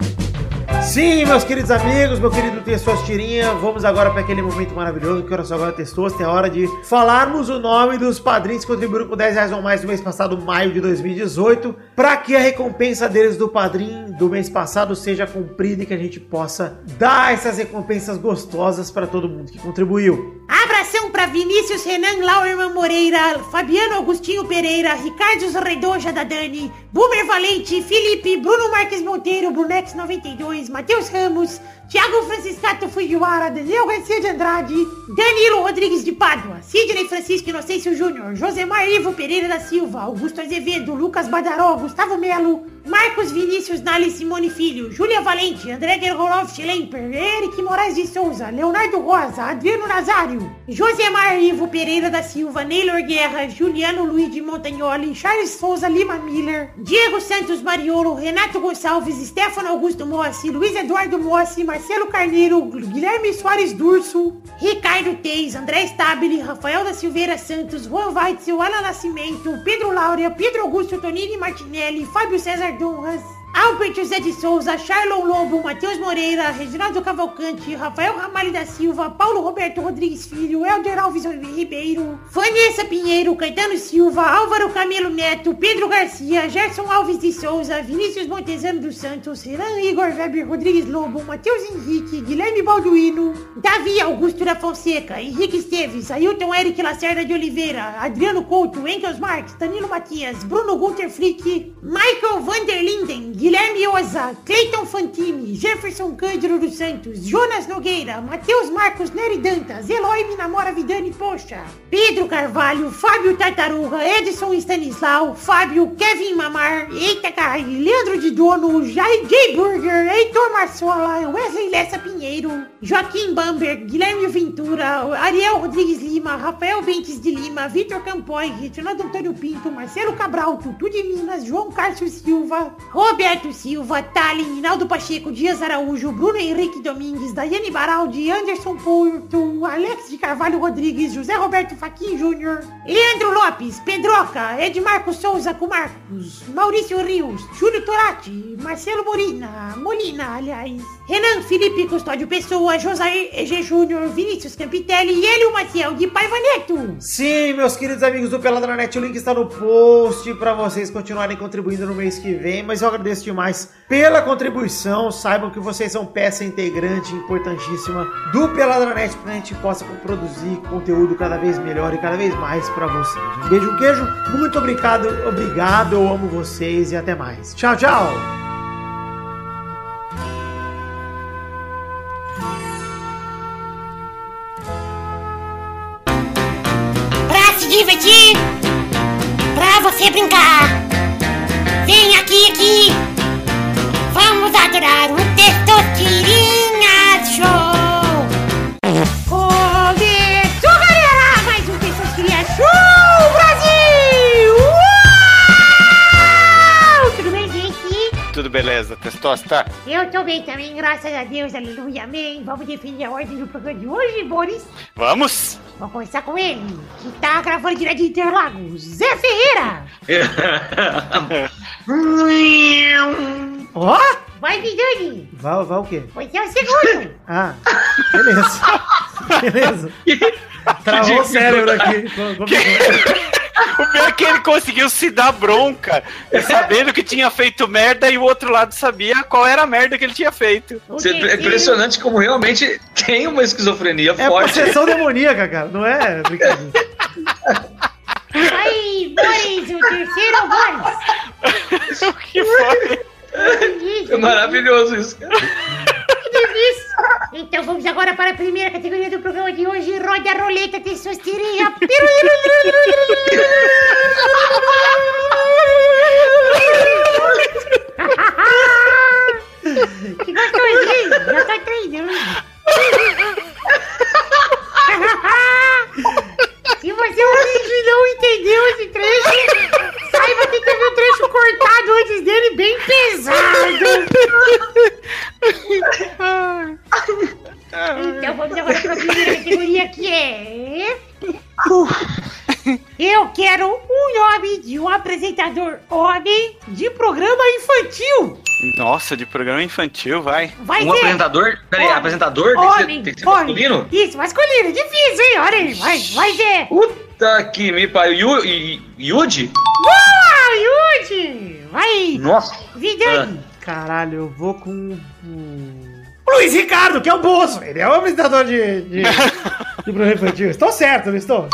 Sim, meus queridos amigos, meu querido Testostirinha, vamos agora para aquele momento maravilhoso que era só agora Testosta, é hora de falarmos o nome dos padrinhos que contribuíram com 10 reais ou mais no mês passado, maio de 2018, para que a recompensa deles do padrinho do mês passado seja cumprida e que a gente possa dar essas recompensas gostosas para todo mundo que contribuiu. Abração pra Vinícius Renan Lauerman Moreira, Fabiano Agostinho Pereira, Ricardo Redoja da Dani, Boomer Valente, Felipe, Bruno Marques Monteiro, Brunex 92, Matheus Ramos, Thiago Franciscato Fujiwara, Daniel Garcia de Andrade, Danilo Rodrigues de Pádua, Sidney Francisco Inocêncio Júnior, Josemar Ivo Pereira da Silva, Augusto Azevedo, Lucas Badaró, Gustavo Melo, Marcos Vinícius Nali Simone Filho, Júlia Valente, André Gergolov Schlemper, Eric Moraes de Souza, Leonardo Rosa, Adriano Nazário, Josemar Ivo Pereira da Silva, Neylor Guerra, Juliano Luiz de Montagnoli, Charles Souza Lima Miller, Diego Santos Mariolo, Renato Gonçalves, Stefano Augusto Mossi, Luiz Eduardo Mossi, Marcelo Carneiro, Guilherme Soares Durso, Ricardo Teis, André Stabile, Rafael da Silveira Santos, Juan Weitzel, Ana Nascimento, Pedro Laura, Pedro Augusto Tonini Martinelli, Fábio César Donras, Albert José de Souza, Charlon Lobo, Matheus Moreira, Reginaldo Cavalcante, Rafael Ramalho da Silva, Paulo Roberto Rodrigues Filho, Helder Alves Ribeiro, Vanessa Pinheiro, Caetano Silva, Álvaro Camilo Neto, Pedro Garcia, Gerson Alves de Souza, Vinícius Montezano dos Santos, Renan Igor Weber Rodrigues Lobo, Matheus Henrique, Guilherme Balduino, Davi Augusto da Fonseca, Henrique Esteves, Ailton Eric Lacerda de Oliveira, Adriano Couto, Engels Marques, Danilo Matias, Bruno Gunter Flick, Michael Vanderlinden, Guilherme Oza, Cleiton Fantini, Jefferson Cândido dos Santos, Jonas Nogueira, Matheus Marcos Nery Dantas, Eloy Minamora Vidani Poxa, Pedro Carvalho, Fábio Tartaruga, Edson Stanislau, Fábio, Kevin Mamar, Eita Kai, Leandro de Dono, Jai J. Burger, Heitor Marçola, Wesley Lessa Pinheiro, Joaquim Bamber, Guilherme Ventura, Ariel Rodrigues Lima, Rafael Bentes de Lima, Vitor Campoy, Reginaldo Antônio Pinto, Marcelo Cabral, Tutu de Minas, João Cárcio Silva, Roberto Silva, Tallin, Hinaldo Pacheco, Dias Araújo, Bruno Henrique Domingues, Daiane Baraldi, Anderson Porto, Alex de Carvalho Rodrigues, José Roberto Faquin Júnior, Leandro Lopes, Pedroca, Edmarco Souza com Marcos, Maurício Rios, Júlio Torati, Marcelo Molina, Molina, aliás, Renan Felipe Custódio Pessoa, Josair EG Júnior, Vinícius Campitelli e Hélio Maciel de Paiva Neto. Sim, meus queridos amigos do Peladranet, o link está no post para vocês continuarem contribuindo no mês que vem, mas eu agradeço demais pela contribuição, saibam que vocês são peça integrante importantíssima do Peladranet para a gente possa produzir conteúdo cada vez melhor e cada vez mais para vocês. Um beijo, um queijo, muito obrigado, obrigado, eu amo vocês e até mais. Tchau, tchau! Divertir, pra você brincar. Vem aqui, aqui. Vamos adorar o Testosterinha Show. Começou, galera! Mais um Testosterinha Show, Brasil! Uau! Tudo bem, gente? Tudo beleza, Testosta? Eu tô bem também, graças a Deus, aleluia, amém. Vamos definir a ordem do programa de hoje, Boris. Vamos? Vamos começar com ele, que tá gravando direto de Interlagos, Zé Ferreira. Ó! Vai, Vidani. Vai, vai o quê? Você é o segundo. Ah, beleza. beleza. Travou o cérebro aqui. O pior é que ele conseguiu se dar bronca, sabendo que tinha feito merda e o outro lado sabia qual era a merda que ele tinha feito. É impressionante como realmente tem uma esquizofrenia É forte. possessão demoníaca, cara. Não é brincadeira. Aí, Boris, o terceiro Boris. O que foi? É maravilhoso isso, cara. Que delícia. Então vamos agora para a primeira categoria do programa de hoje. Roda a roleta testosterinha. Que Nossa, de programa infantil, vai. Vai Um ser apresentador? Peraí, Homem. apresentador? Tem que ser, homem, tem que ser homem. masculino? Isso, masculino, difícil, hein? Olha aí, vai, vai ser. Puta que me pariu. Yu- Yu- Yudi? Boa, Yudi! Vai, Nossa. Vidani. Caralho, eu vou com o. Luiz Ricardo, que é o Bolso. Ele é o apresentador de, de, de programa infantil. Estou certo, não estou?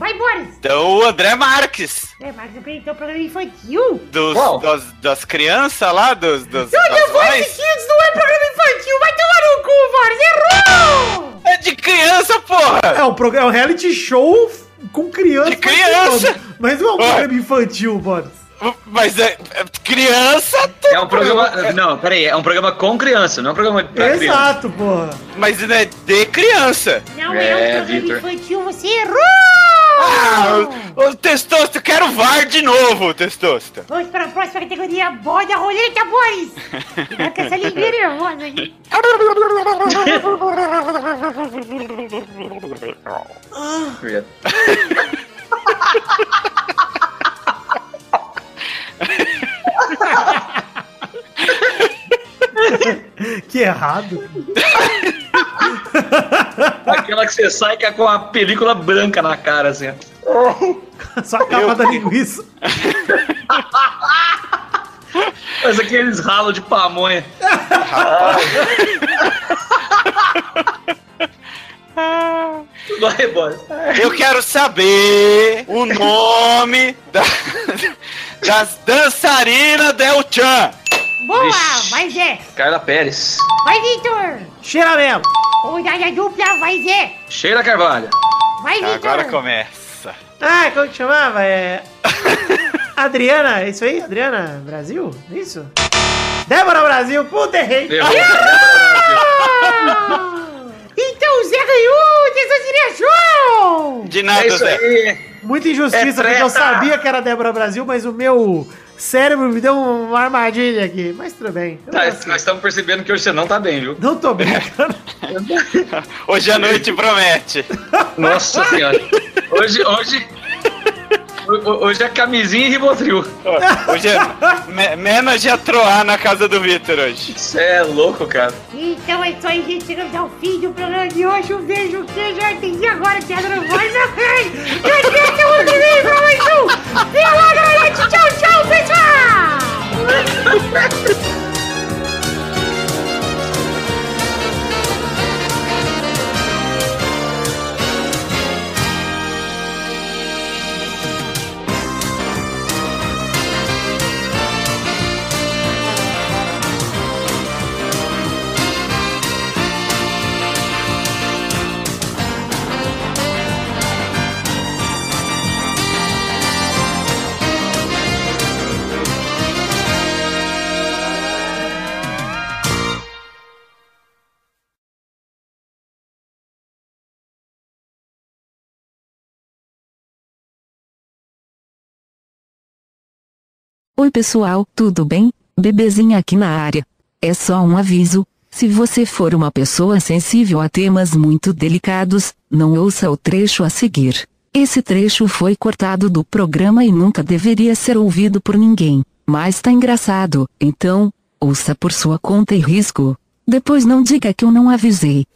Tá vai, Boris. Então o André Marques. É, mas apresentou o programa infantil. Dos, Qual? das, das crianças lá, dos, dos, Não, das não foi. Kids, não é programa infantil. Vai tomar no cu, Boris. Errou! É de criança, porra! É um, programa, é um reality show com criança. De criança! Mas não é um programa infantil, Boris. Mas é, é criança, É um programa. Não, peraí, é um programa com criança, não é um programa pra criança. Exato, porra. mas é de criança. Não É, é, um programa Vitor. infantil, você errou! Ah, o, o Testosto, quero VAR de novo, Testosto. Vamos para a próxima categoria. Bode a roleta, Boris. Cuidado com essa língua nervosa aí. Que errado. Aquela que você sai que é com a película branca na cara, assim. Só a capa da linguiça. Mas aqueles ralos de pamonha. Vai, boy. Eu quero saber o nome da- das dançarinas Del Chan. Boa, Vixe. vai Zé. Carla Pérez. Vai Vitor. Cheiramelo. Rodada dupla, vai Zé. Sheila Carvalho. Vai Vitor. Agora começa. Ah, como que chamava? É. Adriana, é isso aí? Adriana Brasil? Isso? Débora Brasil, puta, errei. Errou. Ah! Então o Zé ganhou, Tesoura Show! De É nada, isso Zé. aí. Muita injustiça, É porque eu sabia que era Débora Brasil, mas o meu cérebro me deu uma armadilha aqui. Mas tudo bem. Tá, nós estamos percebendo que hoje você não tá bem, viu? não tô brincando. Hoje a noite promete. Nossa senhora. Hoje, hoje. Ho- Hoje é camisinha e ribotril. Hoje é me, menos de atroar na casa do Vitor hoje. Você é louco, cara. Então é isso aí, gente. Chegamos ao fim do programa de hoje. Um beijo que já entendi agora que a não vai na frente. Até semana que vem pra mais um. Pelada na noite. Tchau, tchau, pessoal. Oi pessoal, tudo bem? Bebezinha aqui na área. É só um aviso: se você for uma pessoa sensível a temas muito delicados, não ouça o trecho a seguir. Esse trecho foi cortado do programa e nunca deveria ser ouvido por ninguém, mas tá engraçado, então, ouça por sua conta e risco. Depois não diga que eu não avisei.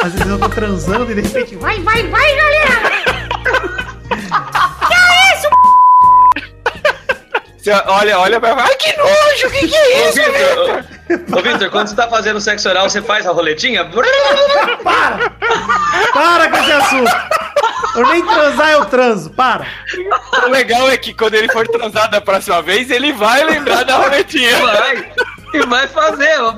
Às vezes eu tô transando e de repente. Vai, vai, vai, galera. Você olha, olha pra. Ai, que nojo! O que, que é Ô, isso? Vitor, ô, ô, Vitor, quando você tá fazendo sexo oral, você faz a roletinha? Para! Para com esse assunto! Eu nem transar eu transo, para. O legal é que quando ele for transar da próxima vez, ele vai lembrar da roletinha. Vai. E vai fazer. ó.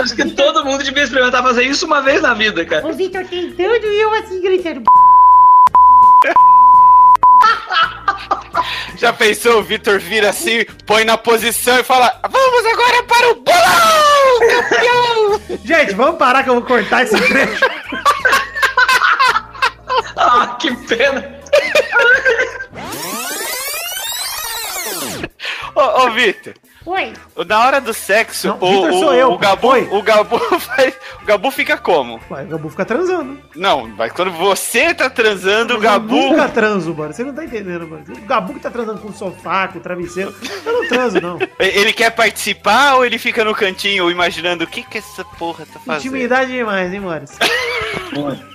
Acho que todo mundo devia experimentar fazer isso uma vez na vida, cara. O Vitor tentando e eu assim gritando. Já pensou? O Vitor vira assim, põe na posição e fala: Vamos agora para o bolão, campeão! Gente, vamos parar que eu vou cortar esse trecho. Ah, que pena. Ô, ô Vitor, Oi. na hora do sexo, Não, o, Vitor o, sou eu, o Gabu, Oi. o Gabu faz, o Gabu fica como? Ué, o Gabu fica transando. Não, mas quando você tá transando, o Eu Gabu. nunca transo, mano. Você não tá entendendo, mano. O Gabu que tá transando com o sofá, com o travesseiro. Eu não transo, não. Ele quer participar ou ele fica no cantinho imaginando o que que essa porra tá fazendo? Intimidade demais, hein, Maurício?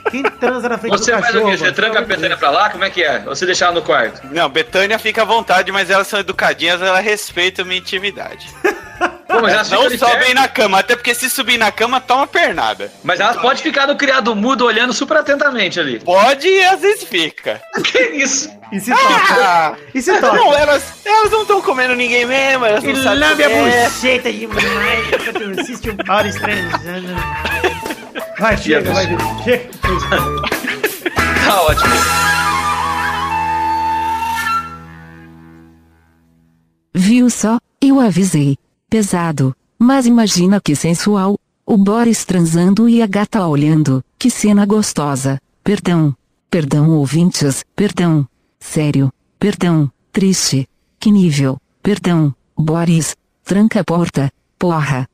Quem transa na frente Você do faz cachorro? o quê? Você tranca a Betânia pra lá? Como é que é? Ou você deixar ela no quarto? Não, Betânia fica à vontade, mas elas são educadinhas, ela respeita a minha intimidade. Pô, mas elas Não sobem na cama, até porque se subir na cama, toma pernada. Mas elas podem ficar no criado mudo olhando super atentamente ali. Pode e às vezes fica. Que isso? E se toca? Ah, E se toca? não, elas, elas não estão comendo ninguém mesmo, elas não sabem lambe a comer. buceta demais. Tu assiste transando. Vai, chega, vai. Chega. Tá ótimo. Viu só? Eu avisei. Pesado. Mas imagina que sensual. O Boris transando e a gata olhando. Que cena gostosa. Perdão. Perdão, ouvintes. Perdão. Sério. Perdão. Triste. Que nível. Perdão. Boris. Tranca a porta. Porra.